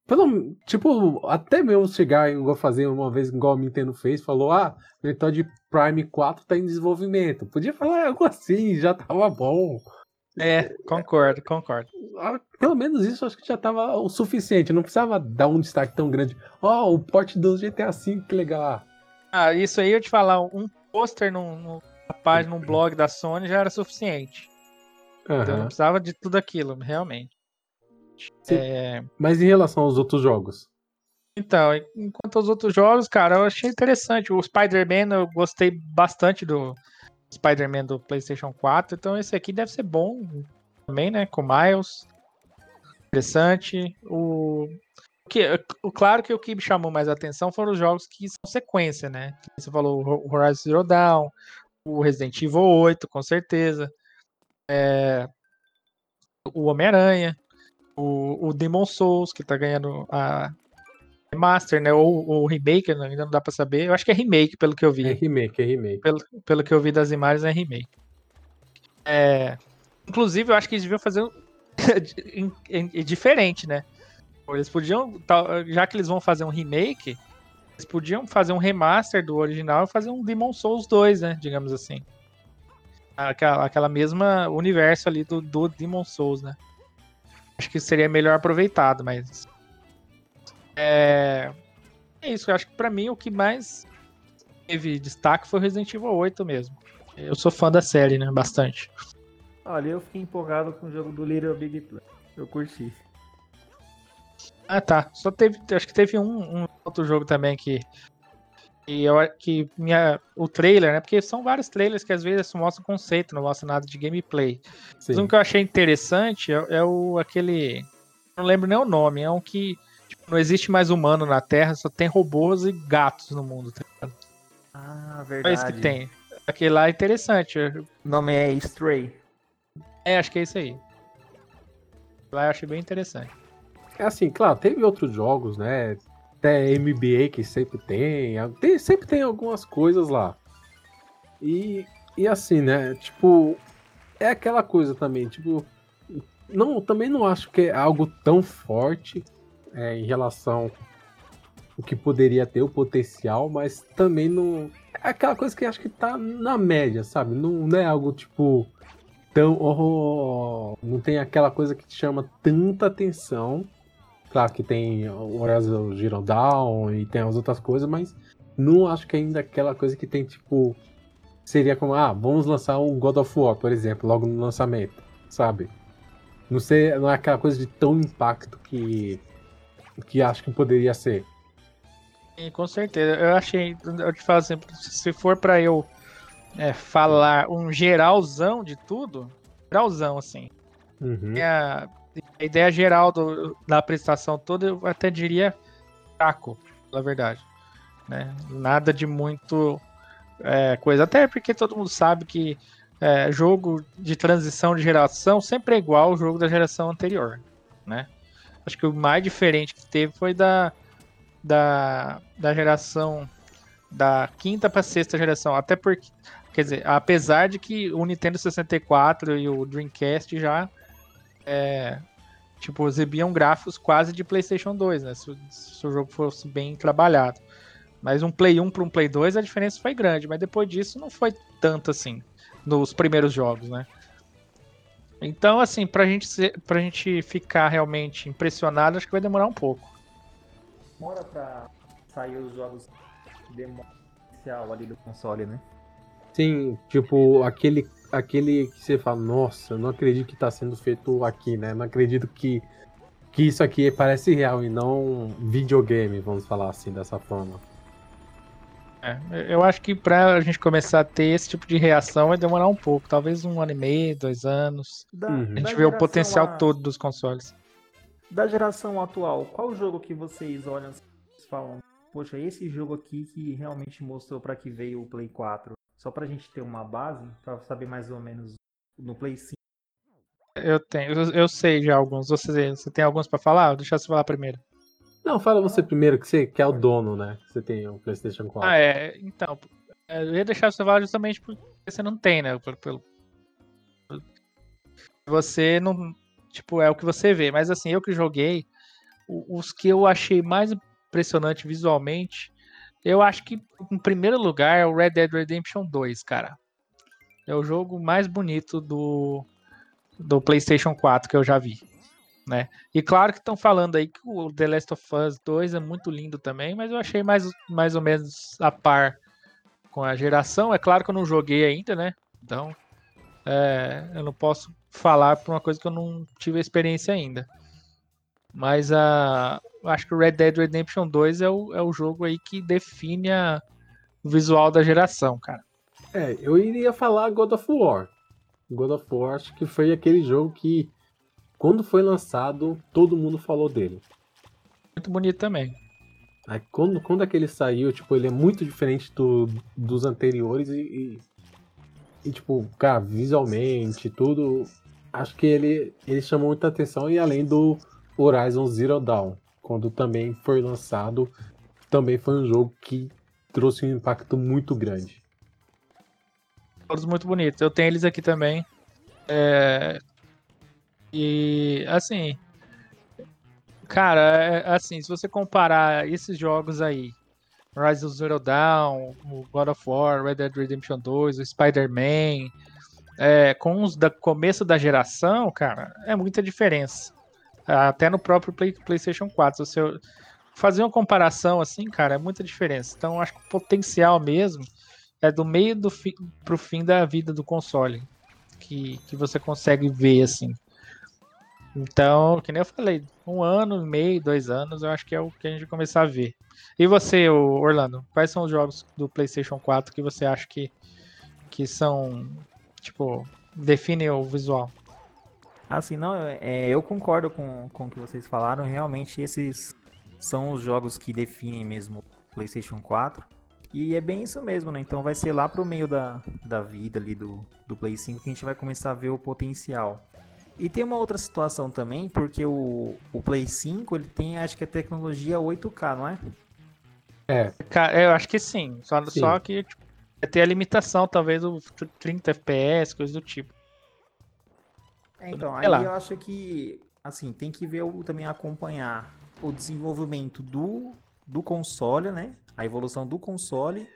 pelo, tipo, até mesmo chegar igual fazer uma vez, igual a Nintendo fez, falou, ah, o Metroid Prime 4 tá em desenvolvimento. Podia falar algo assim, já tava bom. É, concordo, concordo. Pelo menos isso acho que já tava o suficiente. Não precisava dar um destaque tão grande. Ó, o porte do GTA V, que legal. Ah, isso aí eu te falar, um pôster na página, num blog da Sony já era suficiente. Então não precisava de tudo aquilo, realmente. É, Mas em relação aos outros jogos? Então, enquanto aos outros jogos, cara, eu achei interessante. O Spider-Man, eu gostei bastante do Spider-Man do PlayStation 4. Então, esse aqui deve ser bom também, né? Com Miles. Interessante. O, que, o, claro que o que me chamou mais atenção foram os jogos que são sequência, né? Você falou o Horizon Zero Dawn, o Resident Evil 8, com certeza. É, o Homem-Aranha, o, o Demon Souls, que tá ganhando a remaster, né? Ou o remake, né, ainda não dá pra saber. Eu acho que é remake, pelo que eu vi. É remake, é remake. Pelo, pelo que eu vi das imagens, é remake. É, inclusive, eu acho que eles deviam fazer um- diferente, né? Eles podiam, já que eles vão fazer um remake, eles podiam fazer um remaster do original e fazer um Demon Souls 2, né? Digamos assim. Aquela, aquela mesma universo ali do, do Demon Souls, né? Acho que seria melhor aproveitado, mas. É, é isso, eu acho que pra mim o que mais teve destaque foi o Resident Evil 8 mesmo. Eu sou fã da série, né? Bastante. Olha, eu fiquei empolgado com o jogo do Little Big Planet. Eu curti. Ah, tá. Só teve. Acho que teve um, um outro jogo também que. E eu que minha, o trailer, né? Porque são vários trailers que às vezes mostram conceito, não mostram nada de gameplay. Sim. Mas um que eu achei interessante é, é, o aquele. Não lembro nem o nome, é um que tipo, não existe mais humano na Terra, só tem robôs e gatos no mundo, tá ligado? Ah, verdade. É isso que tem. Aquele lá é interessante. O nome é Stray. É, acho que é isso aí. Lá eu achei bem interessante. É assim, claro, teve outros jogos, né? Até MBA que sempre tem, tem, sempre tem algumas coisas lá. E, e assim, né? Tipo, é aquela coisa também, tipo, não, também não acho que é algo tão forte é, em relação o que poderia ter o potencial, mas também não é aquela coisa que acho que tá na média, sabe? Não, não é algo tipo tão oh, não tem aquela coisa que te chama tanta atenção Claro que tem o Horizon Zero Dawn e tem as outras coisas, mas não acho que ainda aquela coisa que tem, tipo. Seria como, ah, vamos lançar um God of War, por exemplo, logo no lançamento, sabe? Não, sei, não é aquela coisa de tão impacto que. que acho que poderia ser. Sim, com certeza. Eu achei, eu te falo assim, se for para eu é, falar um geralzão de tudo, geralzão, assim. Uhum. Minha, a ideia geral do, da apresentação toda, eu até diria fraco, na verdade. Né? Nada de muito é, coisa. Até porque todo mundo sabe que é, jogo de transição de geração sempre é igual ao jogo da geração anterior. Né? Acho que o mais diferente que teve foi da, da, da geração da quinta para sexta geração. Até porque, quer dizer, apesar de que o Nintendo 64 e o Dreamcast já é, tipo, exibiam gráficos quase de PlayStation 2, né? Se, se, o jogo fosse bem trabalhado. Mas um Play 1 para um Play 2 a diferença foi grande, mas depois disso não foi tanto assim nos primeiros jogos, né? Então, assim, pra gente, ser, pra gente ficar realmente impressionado, acho que vai demorar um pouco. Demora pra sair os jogos inicial ali do console, né? Sim, tipo, aquele aquele que você fala, nossa, eu não acredito que está sendo feito aqui, né? Não acredito que, que isso aqui parece real e não videogame, vamos falar assim, dessa forma. É, eu acho que para a gente começar a ter esse tipo de reação vai demorar um pouco, talvez um ano e meio, dois anos. Da, uhum. A gente vê o potencial a... todo dos consoles. Da geração atual, qual jogo que vocês olham e falam, poxa, esse jogo aqui que realmente mostrou para que veio o Play 4? Só pra gente ter uma base, pra saber mais ou menos no Play 5. Eu tenho, eu, eu sei já alguns. Você, você tem alguns para falar? Deixa você falar primeiro. Não, fala você primeiro, que você que é o dono, né? Você tem o PlayStation 4. Ah, é. Então, eu ia deixar você falar justamente porque você não tem, né? Pelo, pelo... Você não. Tipo, é o que você vê. Mas assim, eu que joguei, os que eu achei mais impressionante visualmente eu acho que, em primeiro lugar, é o Red Dead Redemption 2, cara. É o jogo mais bonito do, do PlayStation 4 que eu já vi. Né? E claro que estão falando aí que o The Last of Us 2 é muito lindo também, mas eu achei mais, mais ou menos a par com a geração. É claro que eu não joguei ainda, né? Então é, eu não posso falar por uma coisa que eu não tive experiência ainda. Mas a, acho que o Red Dead Redemption 2 é o, é o jogo aí que define a, o visual da geração, cara. É, eu iria falar God of War. God of War acho que foi aquele jogo que, quando foi lançado, todo mundo falou dele. Muito bonito também. Aí, quando, quando aquele saiu, tipo, ele é muito diferente do, dos anteriores e, e, e, tipo, cara, visualmente, tudo, acho que ele, ele chamou muita atenção e além do Horizon Zero Dawn, quando também foi lançado, também foi um jogo que trouxe um impacto muito grande. Todos muito bonitos. Eu tenho eles aqui também. É... E assim, cara, é, assim, se você comparar esses jogos aí, Rise Zero Dawn, o God of War, Red Dead Redemption 2, o Spider-Man, é, com os da começo da geração, cara, é muita diferença. Até no próprio Play, PlayStation 4. Se você fazer uma comparação assim, cara, é muita diferença. Então, acho que o potencial mesmo é do meio do fi, pro fim da vida do console que, que você consegue ver assim. Então, que nem eu falei, um ano, meio, dois anos, eu acho que é o que a gente vai começar a ver. E você, Orlando, quais são os jogos do PlayStation 4 que você acha que, que são, tipo, definem o visual? Assim, não, é, eu concordo com, com o que vocês falaram. Realmente, esses são os jogos que definem mesmo o PlayStation 4. E é bem isso mesmo, né? Então vai ser lá pro meio da, da vida ali do, do Play 5 que a gente vai começar a ver o potencial. E tem uma outra situação também, porque o, o Play 5 ele tem, acho que a tecnologia 8K, não é? É. Cara, eu acho que sim. Só, Sim. só que tipo, vai ter a limitação, talvez, do 30 FPS, coisa do tipo. É, então, Sei aí lá. eu acho que, assim, tem que ver o, também acompanhar o desenvolvimento do, do console, né? A evolução do console,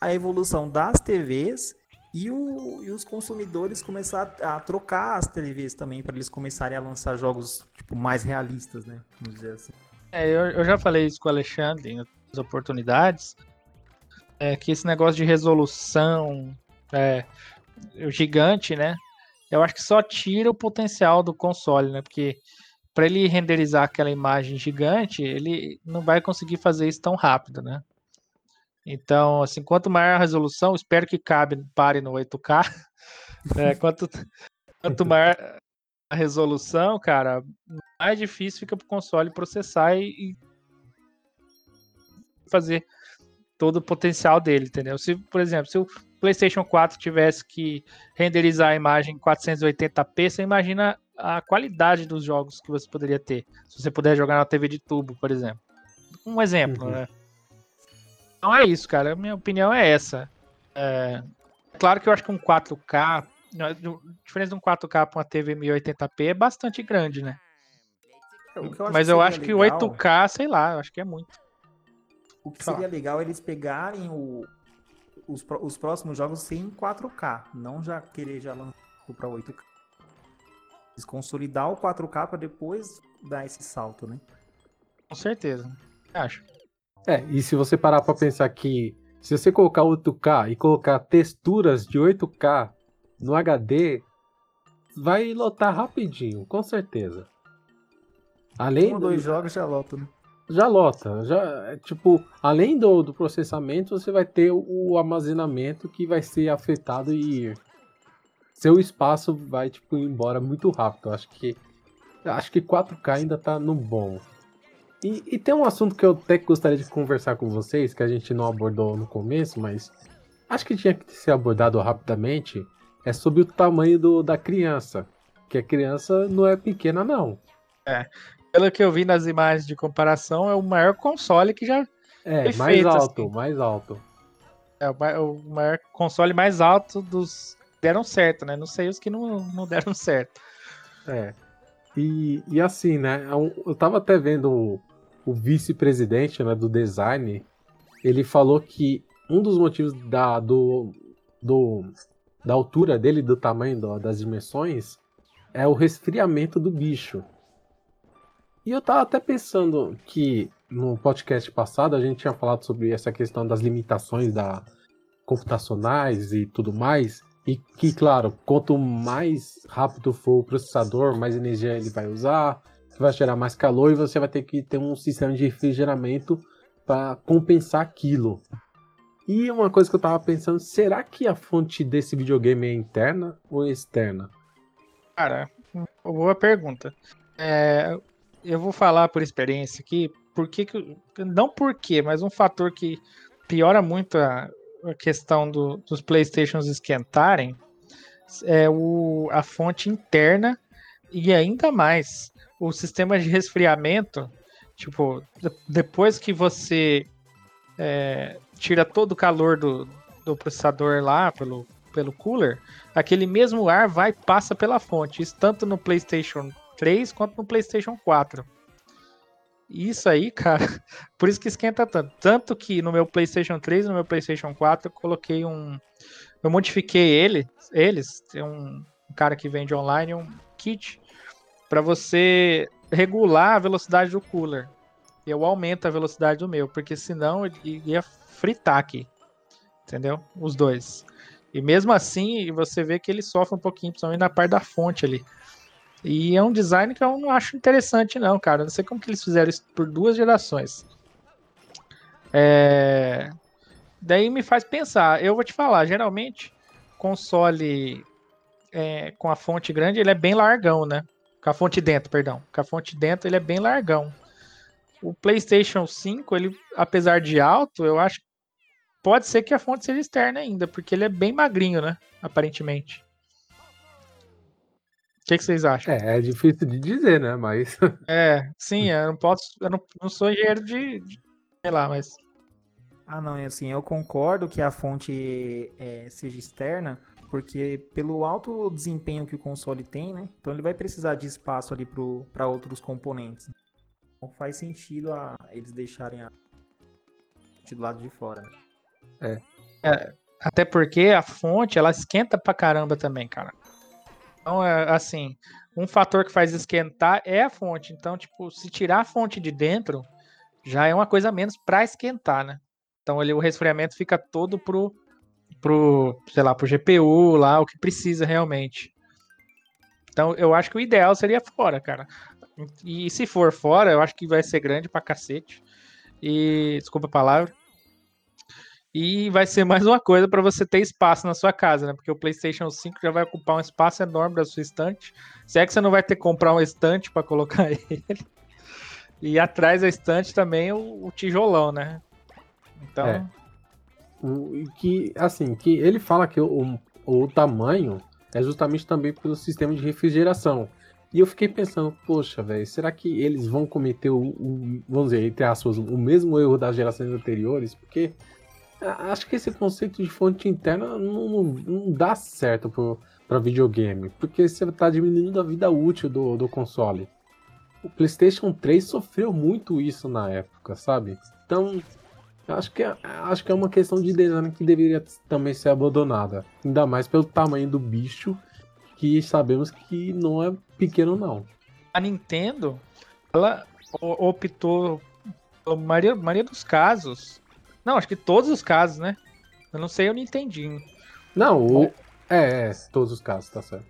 a evolução das TVs e, o, e os consumidores começar a, a trocar as TVs também para eles começarem a lançar jogos tipo, mais realistas, né? Vamos dizer assim. É, eu, eu já falei isso com o Alexandre em outras oportunidades. É que esse negócio de resolução é, gigante, né? Eu acho que só tira o potencial do console, né? Porque para ele renderizar aquela imagem gigante, ele não vai conseguir fazer isso tão rápido, né? Então, assim, quanto maior a resolução, espero que cabe, pare no 8K. né? quanto, quanto maior a resolução, cara, mais difícil fica pro console processar e, e fazer todo o potencial dele, entendeu? Se, por exemplo, se o PlayStation 4 tivesse que renderizar a imagem em 480p, você imagina a qualidade dos jogos que você poderia ter. Se você puder jogar na TV de tubo, por exemplo. Um exemplo, Uhum. né? Então é isso, cara. A minha opinião é essa. É, claro que eu acho que um 4K, a diferença de um 4K para uma TV 1080p é bastante grande, né? O que Mas eu acho que o legal- 8K, sei lá, eu acho que é muito. O que seria legal é eles pegarem o, os, os próximos jogos sem 4K, não já querer já lançar para 8K. Eles consolidar o 4K para depois dar esse salto, né? Com certeza. Acho. É, e se você parar pra pensar que se você colocar 8K e colocar texturas de 8K no HD, vai lotar rapidinho, com certeza. Além Um ou do, dois jogos já loto, né? Já lota, já é, tipo, além do, do processamento, você vai ter o, armazenamento que vai ser afetado e seu espaço vai tipo embora muito rápido. Eu Acho que acho que 4K ainda tá no bom. E, e tem um assunto que eu até gostaria de conversar com vocês, que a gente não abordou no começo, mas acho que tinha que ser abordado rapidamente, é sobre o tamanho do, da criança. Que a criança não é pequena, não. Pelo que eu vi nas imagens de comparação, é o maior console que já. É, Perfeito, mais alto, assim. mais alto. É o ma- o maior console mais alto dos. que Deram certo, né? Não sei os que não, não deram certo. É. E, e assim, né? é Eu tava até vendo o, o vice-presidente né, do design. Ele falou que um dos motivos da, do, do, da altura dele, do tamanho do- das dimensões, é o resfriamento do bicho. E eu tava até pensando que no podcast passado a gente tinha falado sobre essa questão das limitações da computacionais e tudo mais. E que, claro, quanto mais rápido for o processador, mais energia ele vai usar, vai gerar mais calor e você vai ter que ter um sistema de refrigeramento para compensar aquilo. E uma coisa que eu tava pensando, será que a fonte desse videogame é interna ou externa? Cara, boa pergunta. É, eu vou falar por experiência aqui, por que não por quê, mas um fator que piora muito a, a questão do- dos Playstations esquentarem é o, a fonte interna e ainda mais o sistema de resfriamento. Tipo, de- depois que você é, tira todo o calor do, do processador lá pelo, pelo cooler, aquele mesmo ar vai passa pela fonte. Isso tanto no PlayStation 3 quanto no PlayStation 4. Isso aí, cara, por isso que esquenta tanto. Tanto que no meu PlayStation 3 e no meu PlayStation 4 eu coloquei um. Eu modifiquei ele, eles. Tem um, um cara que vende online um kit para você regular a velocidade do cooler. Eu aumento a velocidade do meu, porque senão eu ia fritar aqui. Entendeu? Os dois. E mesmo assim, você vê que ele sofre um pouquinho, principalmente na parte da fonte ali. E é um design que eu não acho interessante, não, cara. Não sei como que eles fizeram isso por duas gerações. É... Daí me faz pensar. Eu vou te falar, geralmente, console é, com a fonte grande, ele é bem largão, né? Com a fonte dentro, perdão. Com a fonte dentro, ele é bem largão. O PlayStation 5, ele, apesar de alto, eu acho pode ser que a fonte seja externa ainda, porque ele é bem magrinho, né? Aparentemente. O que, que vocês acham? É, é difícil de dizer, né? Mas. É, sim, eu não posso. Eu não, não sou engenheiro de, de. Sei lá, mas. Ah, não, é assim, eu concordo que a fonte é, seja externa, porque pelo alto desempenho que o console tem, né? Então ele vai precisar de espaço ali para outros componentes. Então faz sentido a, eles deixarem a do lado de fora. Né? É. é. Até porque a fonte, ela esquenta pra caramba também, cara. Então, é, assim, um fator que faz esquentar é a fonte. Então, tipo, se tirar a fonte de dentro, já é uma coisa menos para esquentar, né? Então, ele, o resfriamento fica todo pro, pro, sei lá, pro GPU lá, o que precisa realmente. Então, eu acho que o ideal seria fora, cara. E se for fora, eu acho que vai ser grande pra cacete. E, desculpa a palavra. E vai ser mais uma coisa para você ter espaço na sua casa, né? Porque o PlayStation 5 já vai ocupar um espaço enorme da sua estante. Se é que você não vai ter que comprar um estante para colocar ele. E atrás da estante também o, o tijolão, né? Então. É. O, que, assim, que ele fala que o, o tamanho é justamente também pelo sistema de refrigeração. E eu fiquei pensando, poxa, velho, será que eles vão cometer o, o, vamos dizer, entre aspas, o mesmo erro das gerações anteriores? Porque acho que esse conceito de fonte interna não, não, não dá certo para videogame, porque você está diminuindo a vida útil do, do console. O PlayStation 3 sofreu muito isso na época, sabe? Então, acho que, é, acho que é uma questão de design que deveria também ser abandonada. Ainda mais pelo tamanho do bicho, que sabemos que não é pequeno, não. A Nintendo, ela optou, na maioria, maioria dos casos, não, acho que todos os casos, né? Eu não sei o Nintendinho. Não, o... é, é, todos os casos, tá certo.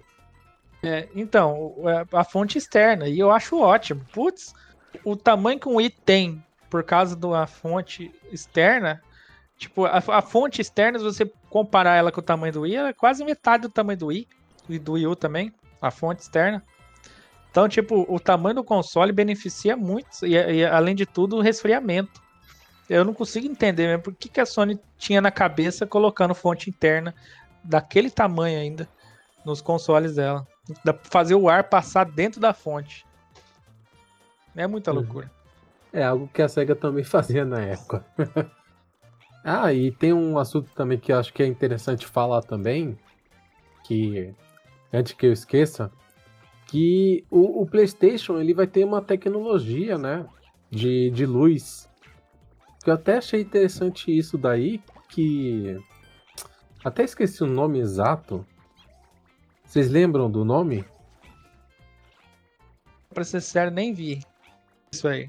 É, então, é, a fonte externa, e eu acho ótimo. Putz, o tamanho que um i tem por causa da fonte externa, tipo, a, a, fonte externa, se você comparar ela com o tamanho do i, ela é quase metade do tamanho do i, e do Wii U também, a fonte externa. Então, tipo, o tamanho do console beneficia muito, e, e além de tudo, o resfriamento. Eu não consigo entender mesmo por que, que a Sony tinha na cabeça colocando fonte interna daquele tamanho ainda nos consoles dela. Fazer o ar passar dentro da fonte. É muita uhum. loucura. É algo que a SEGA também fazia na época. ah, e tem um assunto também que eu acho que é interessante falar também, que antes que eu esqueça, que o, o PlayStation ele vai ter uma tecnologia, né, de, de luz eu até achei interessante isso daí, que. Até esqueci o nome exato. Vocês lembram do nome? Pra ser sério, nem vi. Isso aí.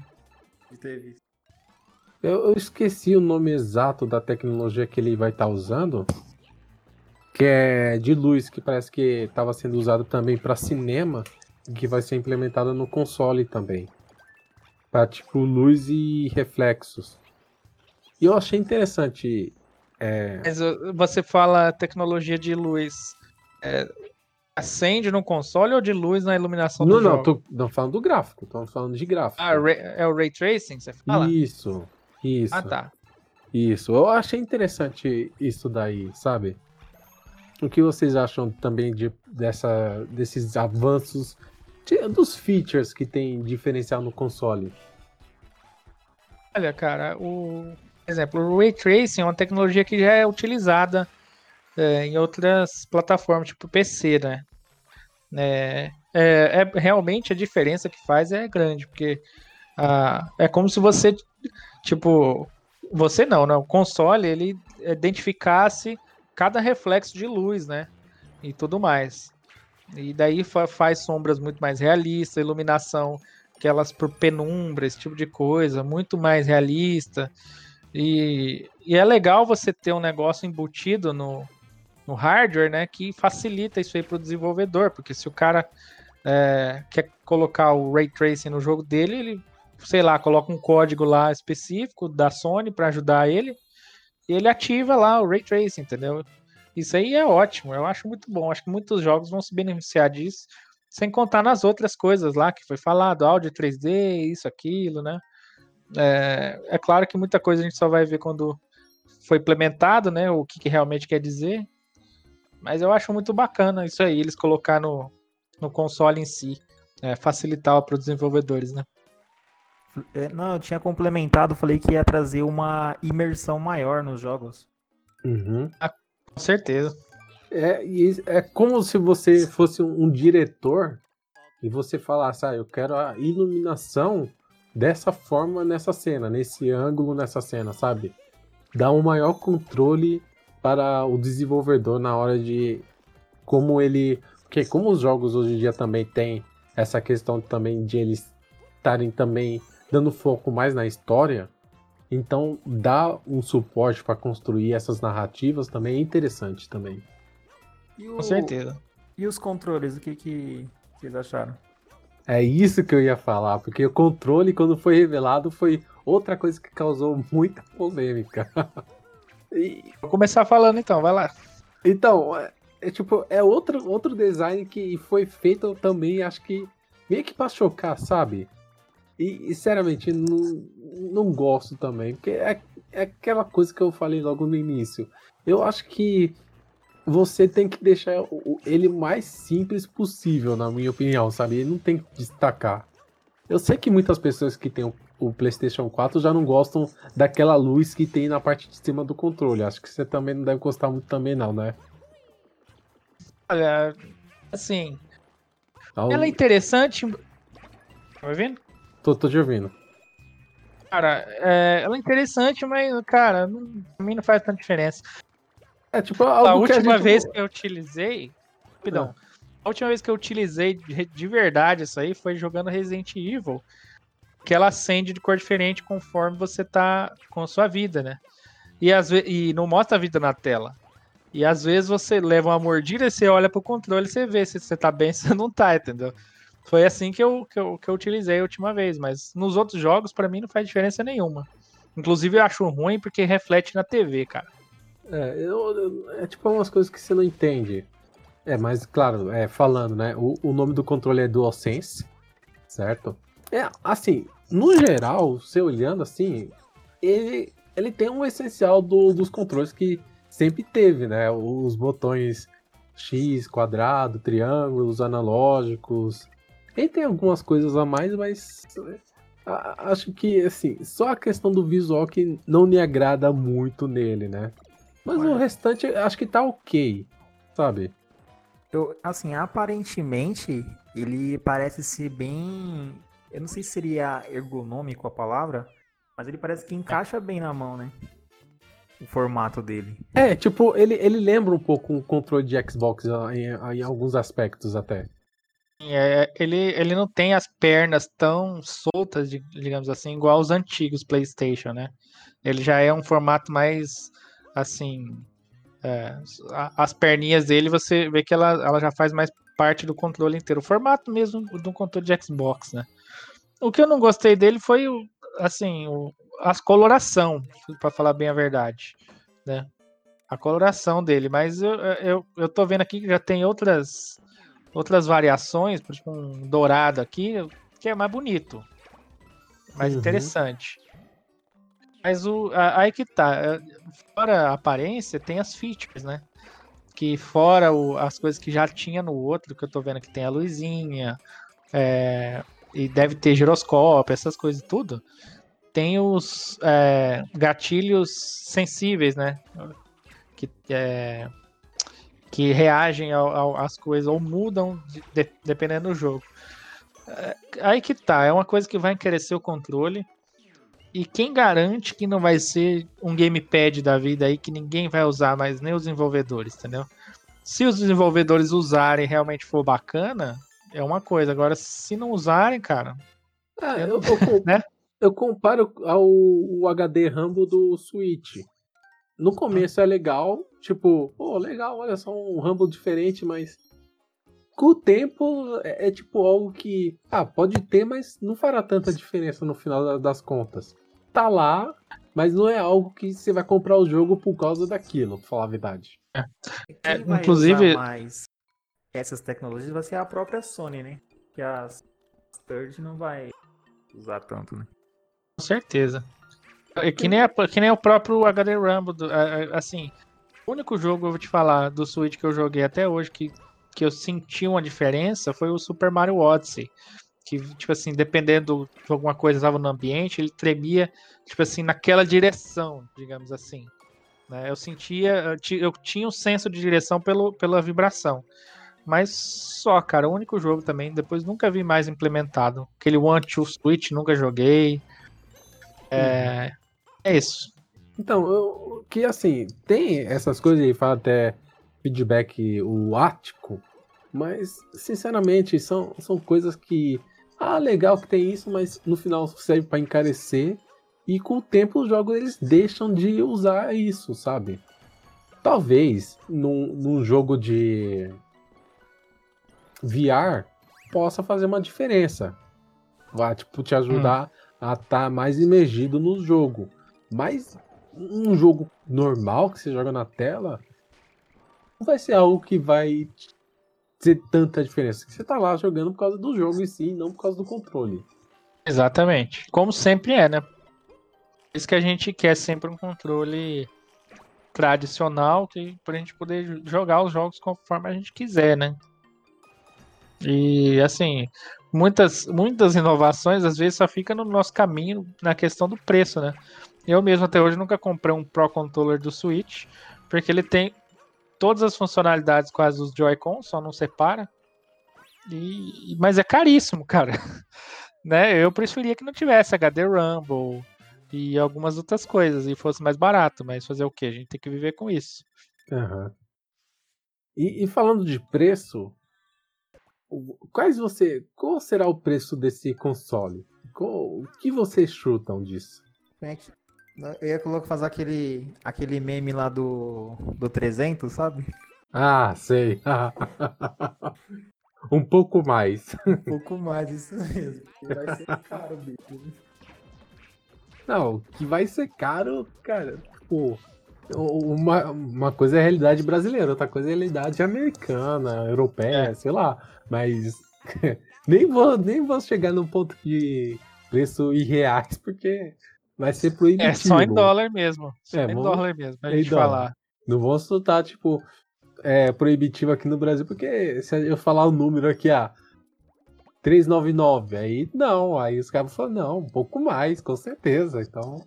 Eu, eu esqueci o nome exato da tecnologia que ele vai estar tá usando. Que é de luz, que parece que estava sendo usado também para cinema. Que vai ser implementada no console também. Para tipo luz e reflexos. E eu achei interessante. É... Mas uh, você fala tecnologia de luz. É, acende no console ou de luz na iluminação não, do não, jogo? Tô, não falando do gráfico, tô falando de gráfico. Ah, é o Ray Tracing, você fala? Isso, isso. Ah, tá. Isso, eu achei interessante isso daí, sabe? O que vocês acham também de, dessa, desses avanços, de, dos features que tem diferencial no console? Olha, cara, o exemplo, o Ray Tracing é uma tecnologia que já é utilizada é, em outras plataformas, tipo PC, né? É, é, é, realmente a diferença que faz é grande, porque ah, é como se você, tipo, você não, né? O console ele identificasse cada reflexo de luz, né? E tudo mais. E daí faz sombras muito mais realistas, iluminação, aquelas por penumbra, esse tipo de coisa, muito mais realista. E, e é legal você ter um negócio embutido no, no hardware, né, que facilita isso aí para o desenvolvedor, porque se o cara é, quer colocar o Ray Tracing no jogo dele, ele, sei lá, coloca um código lá específico da Sony para ajudar ele, e ele ativa lá o Ray Tracing, entendeu? Isso aí é ótimo, eu acho muito bom. Acho que muitos jogos vão se beneficiar disso, sem contar nas outras coisas lá que foi falado, áudio 3D, isso, aquilo, né? É, é claro que muita coisa a gente só vai ver quando foi implementado, né? O que, que realmente quer dizer. Mas eu acho muito bacana isso aí, eles colocar no, no console em si. É, facilitar para os desenvolvedores, né? É, não, eu tinha complementado, falei que ia trazer uma imersão maior nos jogos. Uhum. Ah, com certeza. É, é como se você fosse um, um diretor e você falasse, ah, eu quero a iluminação dessa forma nessa cena, nesse ângulo nessa cena, sabe? Dá um maior controle para o desenvolvedor na hora de como ele. Porque como os jogos hoje em dia também tem essa questão também de eles estarem também dando foco mais na história, então dar um suporte para construir essas narrativas também é interessante também. O... Com certeza. E os controles, o que, que vocês acharam? É isso que eu ia falar, porque o controle, quando foi revelado, foi outra coisa que causou muita polêmica. E... Vou começar falando então, vai lá. Então, é, é, tipo, é outro, outro design que foi feito também, acho que meio que pra chocar, sabe? E, e sinceramente, não, não gosto também, porque é, é aquela coisa que eu falei logo no início. Eu acho que você tem que deixar ele mais simples possível, na minha opinião, sabe? Ele não tem que destacar. Eu sei que muitas pessoas que têm o PlayStation 4 já não gostam daquela luz que tem na parte de cima do controle. Acho que você também não deve gostar muito também, não, né? Olha, assim. Então... Ela é interessante. Tá me ouvindo? Tô, tô te ouvindo. Cara, é, ela é interessante, mas, cara, não, pra mim não faz tanta diferença. É tipo, a última gente... vez que eu utilizei. Rapidão. Ah. A última vez que eu utilizei de, de verdade isso aí foi jogando Resident Evil que ela acende de cor diferente conforme você tá com a sua vida, né? E, às vezes, e não mostra a vida na tela. E às vezes você leva uma mordida, você olha pro controle e você vê se você tá bem ou se não tá, entendeu? Foi assim que eu, que eu, que eu utilizei a última vez, mas nos outros jogos, para mim, não faz diferença nenhuma. Inclusive, eu acho ruim porque reflete na TV, cara. É, eu, é tipo umas coisas que você não entende. É, mas claro, é, falando, né? O, o nome do controle é DualSense, certo? É, assim, no geral, você olhando assim, ele, ele tem um essencial do, dos controles que sempre teve, né? Os botões X, quadrado, triângulos, analógicos. Ele tem algumas coisas a mais, mas acho que assim, só a questão do visual que não me agrada muito nele, né? Mas Olha. o restante acho que tá ok, sabe? Eu, assim, aparentemente ele parece ser bem eu não sei se seria ergonômico a palavra, mas ele parece que encaixa bem na mão, né? O formato dele. É, tipo, ele, ele lembra um pouco um controle de Xbox em, em alguns aspectos até. É, ele, ele não tem as pernas tão soltas, digamos assim, igual os antigos PlayStation, né? Ele já é um formato mais assim. É, as perninhas dele, você vê que ela, ela já faz mais parte do controle inteiro. O formato mesmo do controle de Xbox, né? O que eu não gostei dele foi, assim, o, as coloração, para falar bem a verdade, né? A coloração dele, mas eu, eu, eu tô vendo aqui que já tem outras outras variações, por exemplo, um dourado aqui, que é mais bonito, mais uhum. interessante. Mas o, aí que tá, é, fora a aparência, tem as features, né? Que fora o, as coisas que já tinha no outro, que eu tô vendo que tem a luzinha, é, e deve ter giroscópio, essas coisas tudo, tem os é, gatilhos sensíveis, né? Que, é, que reagem às coisas ou mudam de, de, dependendo do jogo. É, aí que tá, é uma coisa que vai encarecer o controle. E quem garante que não vai ser um gamepad da vida aí que ninguém vai usar mais, nem os desenvolvedores, entendeu? Se os desenvolvedores usarem realmente for bacana, é uma coisa. Agora, se não usarem, cara. Ah, eu, eu, né? eu comparo ao HD Rumble do Switch. No começo é legal, tipo, pô, legal, olha só um Rumble diferente, mas com o tempo é, é tipo algo que, ah, pode ter, mas não fará tanta diferença no final da- das contas. Tá lá, mas não é algo que você vai comprar o jogo por causa daquilo, pra falar a verdade. Quem É, vai inclusive- usar mais essas tecnologias vai ser a própria Sony, né? Que a Third não vai usar tanto, né? Com certeza. É que nem, a- que nem o próprio HD Rumble. do- assim, o único jogo, eu vou te falar, do Switch que eu joguei até hoje que, que eu senti uma diferença foi o Super Mario Odyssey. Que, tipo assim, dependendo de alguma coisa que estava no ambiente, ele tremia, tipo assim, naquela direção, digamos assim. né? Eu sentia, eu ti- eu tinha um senso de direção pelo, pela vibração. Mas só, cara, o único jogo também, depois nunca vi mais implementado. Aquele One Two Switch, nunca joguei. É, é isso. Então, eu, que assim, tem essas coisas aí, fala até feedback o ático, mas sinceramente são, são coisas que, ah, legal que tem isso, mas no final serve pra encarecer e com o tempo os jogos eles deixam de usar isso, sabe? Talvez num, num jogo de VR possa fazer uma diferença. Vai, tipo, te ajudar a estar mais imergido no jogo. Mas um jogo normal que você joga na tela não vai ser algo que vai ter tanta diferença. Você tá lá jogando por causa do jogo em si, não por causa do controle. Exatamente. Como sempre é, né? Por isso que a gente quer sempre um controle tradicional que, pra gente poder jogar os jogos conforme a gente quiser, né? E assim, muitas, muitas inovações às vezes só fica no nosso caminho na questão do preço, né? Eu mesmo até hoje nunca comprei um Pro Controller do Switch, porque ele tem todas as funcionalidades quase dos Joy-Con, só não separa. E, mas é caríssimo, cara. né? Eu preferia que não tivesse HD Rumble e algumas outras coisas e fosse mais barato, mas fazer o que? A gente tem que viver com isso. Aham. E, e falando de preço, quais você. Qual será o preço desse console? Qual- o que vocês chutam disso? Como é que- Eu ia colocar fazer aquele, aquele meme lá do, do 300, sabe? Ah, sei. um pouco mais. Um pouco mais, isso mesmo. Vai ser caro, bicho. Não, que vai ser caro, cara. Tipo, uma, uma coisa é a realidade brasileira, outra coisa é a realidade americana, europeia, sei lá. Mas nem vou, nem vou chegar no ponto de preço em reais, porque vai ser proibitivo. É só em dólar mesmo. Só É, em vamos- dólar mesmo, pra é em gente dólar. falar. Não vou soltar, tipo, é, proibitivo aqui no Brasil, porque se eu falar o número aqui, ah, 399, aí não, aí os caras falam, não, um pouco mais, com certeza, então...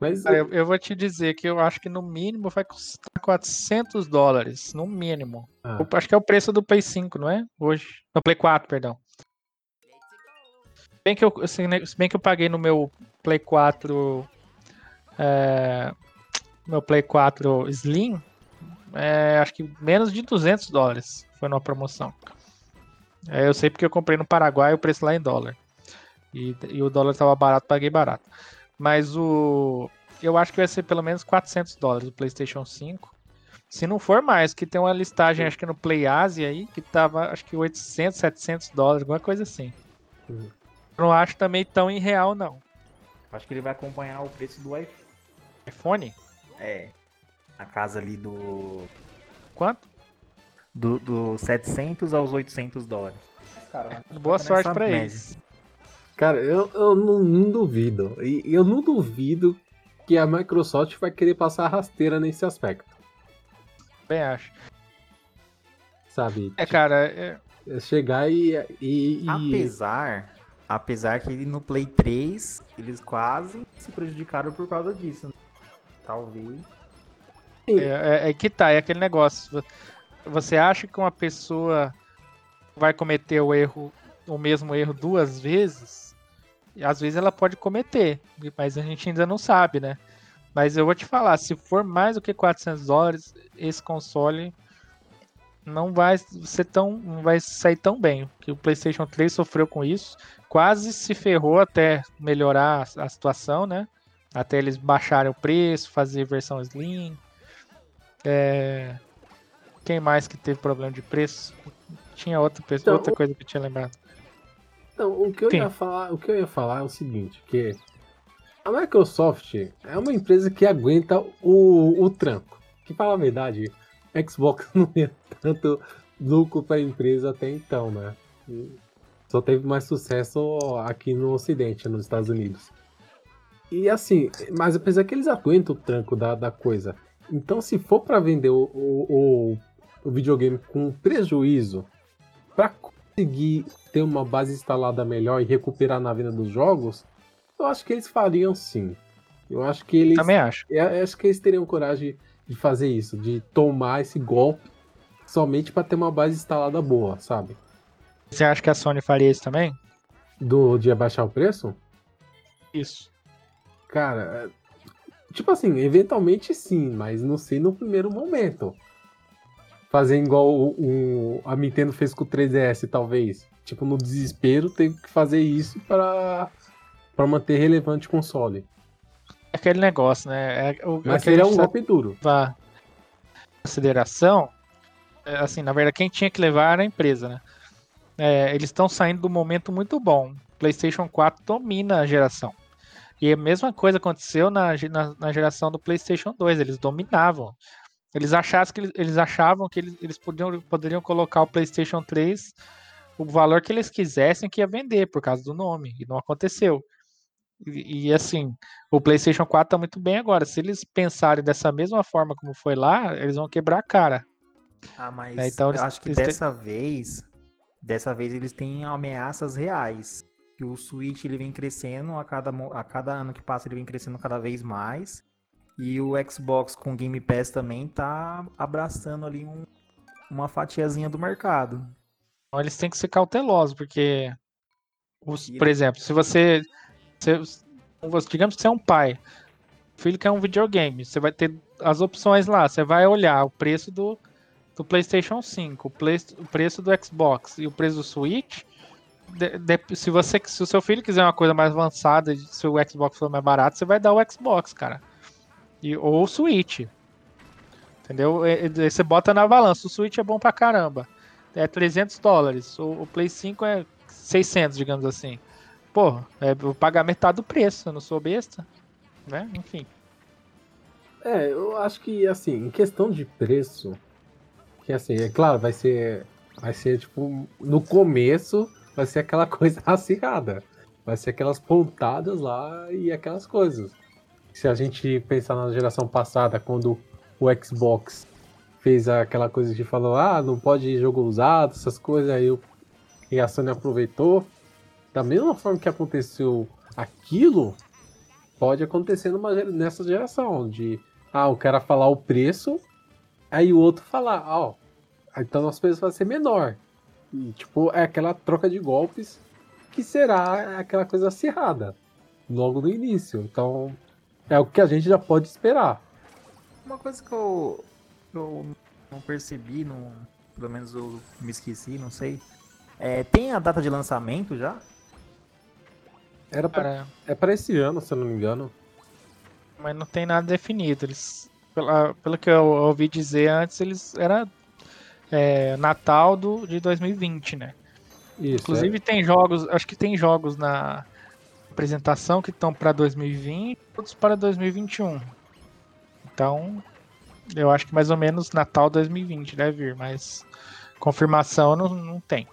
Mas Cara, eu, eu vou te dizer que eu acho que no mínimo vai custar 400 dólares. No mínimo. Ah. Eu acho que é o preço do Play 5, não é? Hoje. No Play 4, perdão. Bem que eu, se bem que eu paguei no meu Play 4. é, meu Play 4 Slim. é, acho que menos de 200 dólares foi numa promoção. É, eu sei porque eu comprei no Paraguai o preço lá em dólar. E, e o dólar tava barato, paguei barato. Mas o. Eu acho que vai ser pelo menos 400 dólares o PlayStation 5. Se não for mais, que tem uma listagem, acho que no Play Asia aí, que tava, acho que 800, 700 dólares, alguma coisa assim. Uhum. Não acho também tão em real, não. Acho que ele vai acompanhar o preço do iPhone. iPhone? É. A casa ali do. Quanto? Do, do 700 aos 800 dólares. Cara, Boa sorte média. eles. Cara, eu, eu não, não duvido. E eu não duvido que a Microsoft vai querer passar a rasteira nesse aspecto, Bem acho. sabe? É, cara, é- É Chegar e. e, e- Apesar, apesar que no Play 3 eles quase se prejudicaram por causa disso. Talvez. É, é, é que tá, é aquele negócio. Você acha que uma pessoa vai cometer o erro, o mesmo erro duas vezes? Às vezes ela pode cometer, mas a gente ainda não sabe, né? Mas eu vou te falar, se for mais do que 400 dólares, esse console não vai ser tão, não vai sair tão bem, que o PlayStation 3 sofreu com isso, quase se ferrou até melhorar a, a situação, né? Até eles baixarem o preço, fazer versão Slim. É, Quem mais que teve problema de preço? tinha outra, pessoa, Então, outra coisa que eu tinha lembrado. Então, o que eu Sim. ia falar, o que eu ia falar é o seguinte, que a Microsoft é uma empresa que aguenta o, o tranco. Que fala a verdade, Xbox não tem tanto lucro para a empresa até então, né? Só teve mais sucesso aqui no Ocidente, nos Estados Unidos. E assim, mas apesar que eles aguentam o tranco da, da coisa. Então, se for para vender o, o, o- o videogame com prejuízo, para conseguir ter uma base instalada melhor e recuperar na venda dos jogos, eu acho que eles fariam sim. Eu acho que eles, Também acho. eu acho que eles teriam coragem de fazer isso, de tomar esse golpe somente para ter uma base instalada boa, sabe? Você acha que a Sony faria isso também? Do de abaixar o preço? Isso. Cara, é- tipo assim, eventualmente sim, mas não sei no primeiro momento. Fazer igual o, o- a Nintendo fez com o 3DS, talvez. Tipo, no desespero, teve que fazer isso para para manter relevante o console. É aquele negócio, né? É, o, Mas seria um precisa golpe duro. em consideração, é, assim, na verdade, quem tinha que levar era a empresa, né? É, eles estão saindo do momento muito bom. PlayStation 4 domina a geração. E a mesma coisa aconteceu na, na, na geração do PlayStation 2. Eles dominavam. Eles, achassem que eles, eles achavam que eles, eles podiam, poderiam colocar o PlayStation 3 o valor que eles quisessem que ia vender por causa do nome. E não aconteceu. E, e, assim, o PlayStation 4 tá muito bem agora. Se eles pensarem dessa mesma forma como foi lá, eles vão quebrar a cara. Ah, mas É, então eles- eu acho que eles têm- dessa vez, dessa vez eles têm ameaças reais. Que o Switch ele vem crescendo a cada, a cada ano que passa, ele vem crescendo cada vez mais. E o Xbox com Game Pass também tá abraçando ali um- uma fatiazinha do mercado. Então eles têm que ser cautelosos, porque, os- por exemplo, se você, você- digamos que você é um pai, filho quer um videogame, você vai ter as opções lá, você vai olhar o preço do, do PlayStation 5, o, play- o preço do Xbox e o preço do Switch. de- de- se você, se o seu filho quiser uma coisa mais avançada, se o Xbox for mais barato, você vai dar o Xbox, cara, e, ou o Switch. Entendeu? E- e- Você bota na balança. O Switch é bom pra caramba. É 300 dólares. O, o Play 5 é 600, digamos assim. Pô, é, eu pagar metade do preço. Eu não sou besta. Né? Enfim. É, eu acho que, assim, em questão de preço, que assim, é claro, vai ser, vai ser, tipo, no começo, vai ser aquela coisa acirrada. Vai ser aquelas pontadas lá e aquelas coisas. Se a gente pensar na geração passada, quando o Xbox fez aquela coisa de falou, ah, não pode jogo usado, essas coisas, aí o- e a Sony aproveitou. Da mesma forma que aconteceu aquilo, pode acontecer numa, nessa geração, de ah, o cara falar o preço, aí o outro falar, ah, ó, então nosso preço vai ser menor. E, tipo, é aquela troca de golpes que será aquela coisa acirrada logo no início. Então, é o que a gente já pode esperar. Uma coisa que eu, eu não percebi, não, pelo menos eu me esqueci, não sei. É, tem a data de lançamento já? Era pra, Cara, é para esse ano, se eu não me engano. mas não tem nada definido. Eles, pela, pelo que eu ouvi dizer antes, eles era é, Natal do, de 2020, né? Isso. Inclusive tem jogos, acho que tem jogos na apresentação que estão para 2020, outros para 2021. Então, eu acho que mais ou menos Natal 2020 deve vir, mas confirmação não, não tem.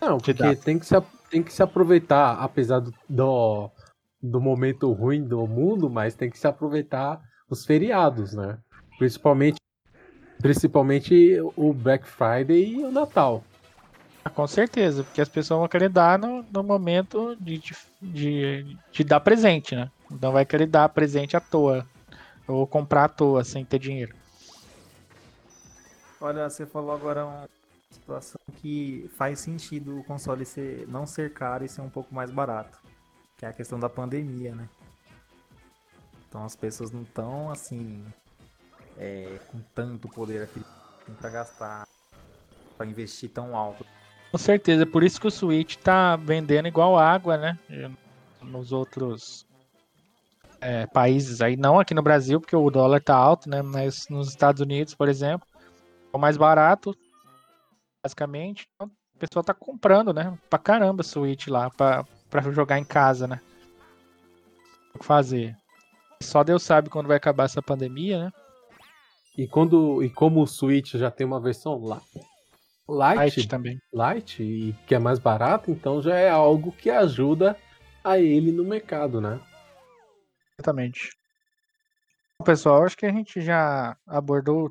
é, não, que porque tem que, se, a- tem que se aproveitar, apesar do, do, do momento ruim do mundo, mas tem que se aproveitar os feriados, né? Principalmente, principalmente o Black Friday e o Natal. Ah, Com certeza, porque as pessoas vão querer dar no, no momento de, de, de, dar presente, né? Não vai querer dar presente à toa. Ou comprar à toa sem ter dinheiro. Olha, você falou agora uma situação que faz sentido o console ser, não ser caro e ser um pouco mais barato. Que é a questão da pandemia, né? Então as pessoas não estão assim é, com tanto poder aqui para gastar, para investir tão alto. Com certeza, por isso que o Switch tá vendendo igual água, né? Nos outros é, países aí, não aqui no Brasil, porque o dólar tá alto, né? Mas nos Estados Unidos, por exemplo, é o mais barato. Basicamente. Então, a pessoa tá comprando, né? Pra caramba Switch lá, pra, pra jogar em casa, né? O que fazer? Só Deus sabe quando vai acabar essa pandemia, né? E, quando, e como o Switch já tem uma versão lá, light, Light também. light e que é mais barato, então já é algo que ajuda a ele no mercado, né? Exatamente. Pessoal, acho que a gente já abordou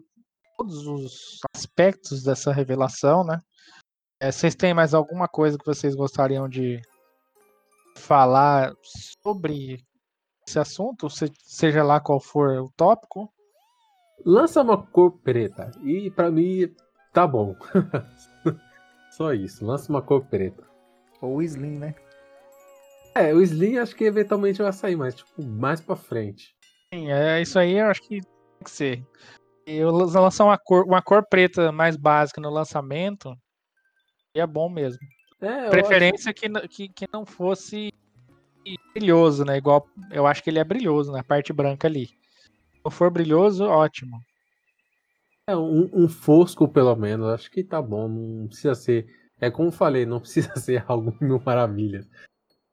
todos os aspectos dessa revelação, né? É, vocês têm mais alguma coisa que vocês gostariam de falar sobre esse assunto, se- seja lá qual for o tópico? Lança uma cor preta e pra mim tá bom. Só isso, lança uma cor preta. Ou o Slim, né? É, o Slim acho que eventualmente vai sair, mas tipo, mais pra frente. Sim, é isso aí, eu acho que tem que ser. Eu lançar uma cor, uma cor preta mais básica no lançamento é bom mesmo. É, Preferência que, que, que não fosse brilhoso, né? Igual eu acho que ele é brilhoso na parte branca ali. Se não for brilhoso, ótimo. É, um, um fosco, pelo menos, acho que tá bom. Não precisa ser. É como eu falei, não precisa ser algo mil maravilhas.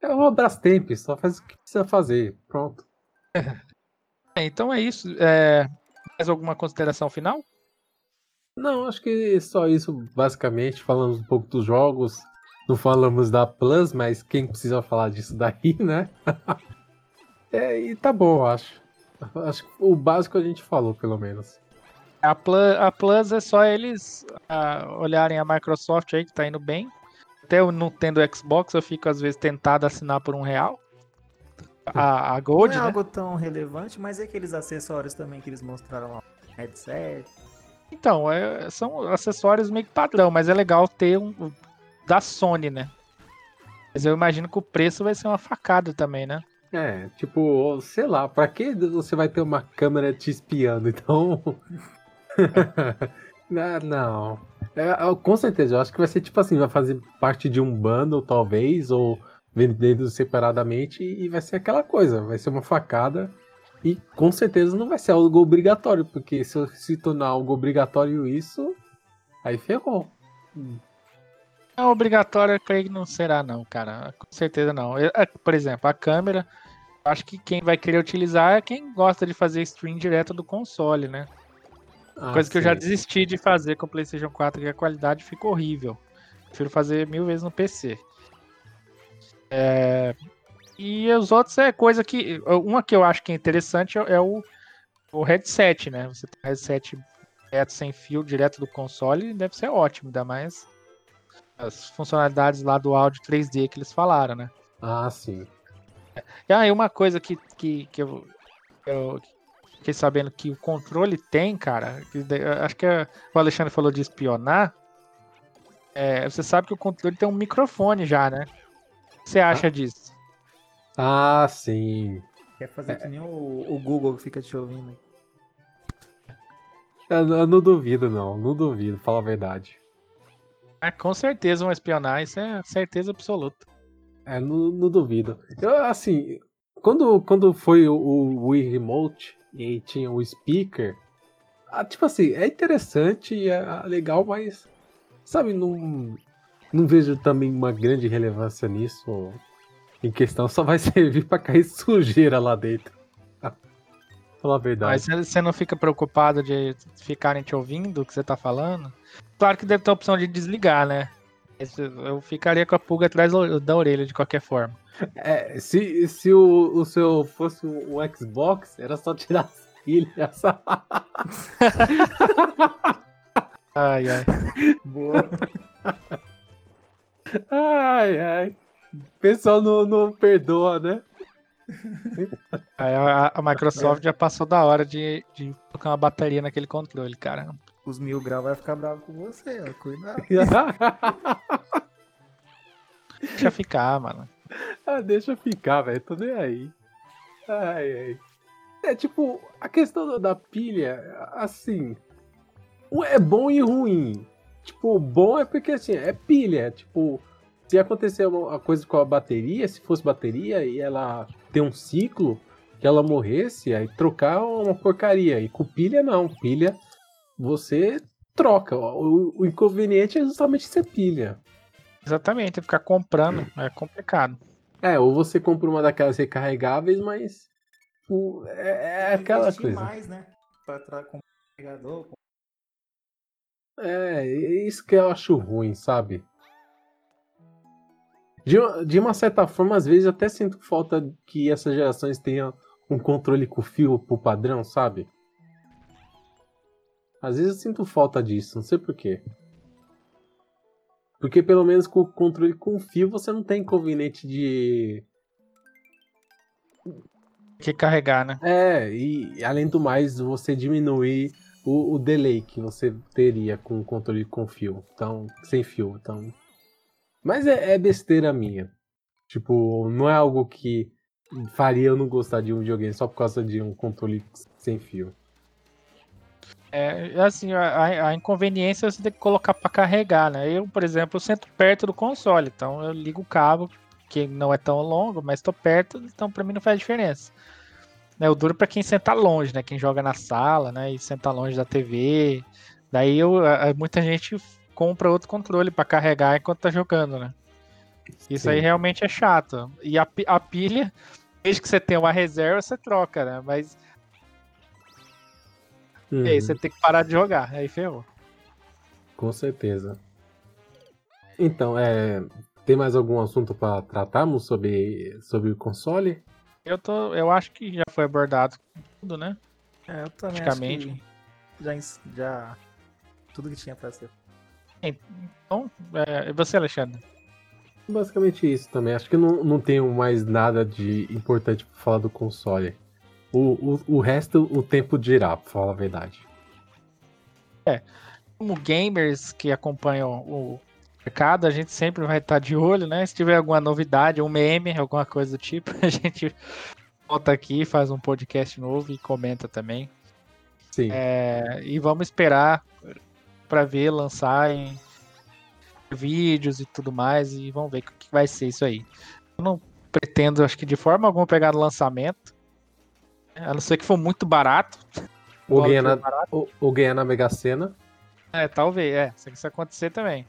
É uma Brastemp, só faz o que precisa fazer. Pronto. É, então é isso. É, Mais alguma consideração final? Não, acho que só isso, basicamente. Falamos um pouco dos jogos. Não falamos da Plus, mas quem precisa falar disso daí, né? é, e tá bom, eu acho. Acho que o básico a gente falou, pelo menos. A Plus, a Plus é só eles ah, olharem a Microsoft aí que tá indo bem. Até eu não tendo Xbox, eu fico às vezes tentado assinar por um real. A, a Gold, não é né? algo tão relevante, mas é aqueles acessórios também que eles mostraram lá. Headset. Então, é- são acessórios meio que padrão, mas é legal ter um da Sony, né? Mas eu imagino que o preço vai ser uma facada também, né? É, tipo, sei lá, pra que você vai ter uma câmera te espiando? Então. Ah, não. É, com certeza, eu acho que vai ser tipo assim, vai fazer parte de um bundle, talvez, ou vendendo separadamente, e vai ser aquela coisa, vai ser uma facada. E com certeza não vai ser algo obrigatório, porque se se tornar algo obrigatório isso, aí ferrou. É obrigatório, eu creio que não será, não, cara. Com certeza não. Eu- é, por exemplo, a câmera, acho que quem vai querer utilizar é quem gosta de fazer stream direto do console, né? Ah, Coisa que eu já sim. desisti de fazer com o PlayStation 4, que a qualidade fica horrível. Prefiro fazer mil vezes no PC. É, E os outros é coisa que. Uma que eu acho que é interessante é o, o headset, né? Você tem um headset direto sem fio, direto do console, deve ser ótimo, ainda mais as funcionalidades lá do áudio 3D que eles falaram, né? Ah, sim. E aí uma coisa que, que, que eu, eu fiquei sabendo que o controle tem, cara, que acho que é- o Alexandre falou de espionar. É, você sabe que o controle tem um microfone já, né? O que você acha disso? Ah, sim. Quer fazer que nem o, o Google que fica te ouvindo. Eu, eu não duvido, não. Não duvido, fala a verdade. Ah, com certeza vão espionar, isso é certeza absoluta. É, não, não duvido. Eu, assim, quando, quando foi o, o Wii Remote e tinha o speaker, ah, tipo assim, é interessante, é ah, legal, mas, sabe, não, não vejo também uma grande relevância nisso. Em questão, só vai servir pra cair sujeira lá dentro. Fala a verdade. Mas você- não fica preocupado de ficarem te ouvindo o que você tá falando? Claro que deve ter a opção de desligar, né? Eu ficaria com a pulga atrás da da orelha de qualquer forma. É, se, se o, o seu fosse um Xbox, era só tirar as pilhas. Ai, ai. Boa. Ai, ai. O pessoal não, não perdoa, né? Aí a, a Microsoft já passou da hora de, de colocar uma bateria naquele controle, cara. Os mil graus vai ficar bravo com você, ó. Cuidado. Deixa ficar, mano. ah, deixa ficar, velho. Tô nem aí. Ai, ai. É tipo, a questão da- pilha, assim. o- É bom e ruim. Tipo, bom é porque assim, é pilha. Tipo, se acontecer uma coisa com a bateria, se fosse bateria e ela ter um ciclo, que ela morresse, aí trocar é uma porcaria. E com pilha não. Pilha, você troca. O, o inconveniente é justamente ser pilha. Exatamente, ficar comprando é complicado. É, ou você compra uma daquelas recarregáveis, mas o- é, é aquela coisa. mais, né? Pra carregador, É, isso que eu acho ruim, sabe? De, de uma certa forma, às vezes eu até sinto falta que essas gerações tenham um controle com fio pro padrão, sabe? Às vezes eu sinto falta disso, não sei porquê. Porque pelo menos com o controle com fio você não tem inconveniente de. Que carregar, né? É, e além do mais, você diminuir o, o delay que você teria com o controle com fio. Então, sem fio. Então. Mas é, é besteira minha. Tipo, não é algo que faria eu não gostar de um videogame só por causa de um controle sem fio. É, assim, a, a inconveniência é você ter que colocar para carregar, né? Eu, por exemplo, sento perto do console, então eu ligo o cabo, que não é tão longo, mas tô perto, então para mim não faz diferença. Né, o duro para quem senta longe, né? Quem joga na sala, né? E senta longe da TV. Daí eu, muita gente compra outro controle para carregar enquanto tá jogando, né? Isso aí realmente é chato. E a, a pilha, desde que você tenha uma reserva, você troca, né? Mas Uhum, e aí você tem que parar de jogar, aí ferrou. Com certeza. Então, é. Tem mais algum assunto para tratarmos sobre, sobre o console? Eu, tô, eu acho que já foi abordado tudo, né? É, eu também acho Praticamente. que já, já tudo que tinha pra ser. Então, é, e você, Alexandre? Basicamente isso também. Acho que não, não tenho mais nada de importante pra falar do console. O, o, o resto, o tempo dirá, pra falar a verdade. Como gamers que acompanham o mercado, a gente sempre vai estar de olho, né? Se tiver alguma novidade, um meme, alguma coisa do tipo, a gente volta aqui, faz um podcast novo e comenta também. Sim. É, e vamos esperar para ver lançar em vídeos e tudo mais e vamos ver o que vai ser isso aí. Eu não pretendo, acho que de forma alguma pegar no lançamento, a não ser que for muito barato. ou, na, ganhar na Mega Sena. É, talvez, é, se isso acontecer também.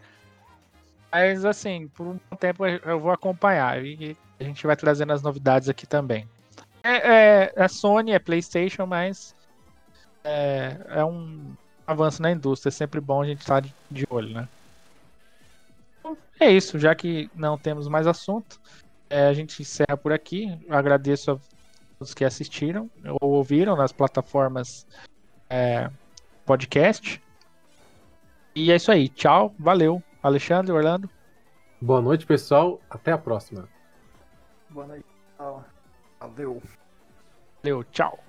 Mas assim, por um tempo eu vou acompanhar e a gente vai trazendo as novidades aqui também. É, é, é Sony, é PlayStation, mas é, é um avanço na indústria. É sempre bom a gente estar de, de olho, né? É isso, já que não temos mais assunto, é, a gente encerra por aqui. Eu agradeço a todos que assistiram ou ouviram nas plataformas é, podcast. E é isso aí. Tchau. Valeu. Alexandre, Orlando. Boa noite, pessoal. Até a próxima. Boa noite. Valeu. Valeu. Tchau.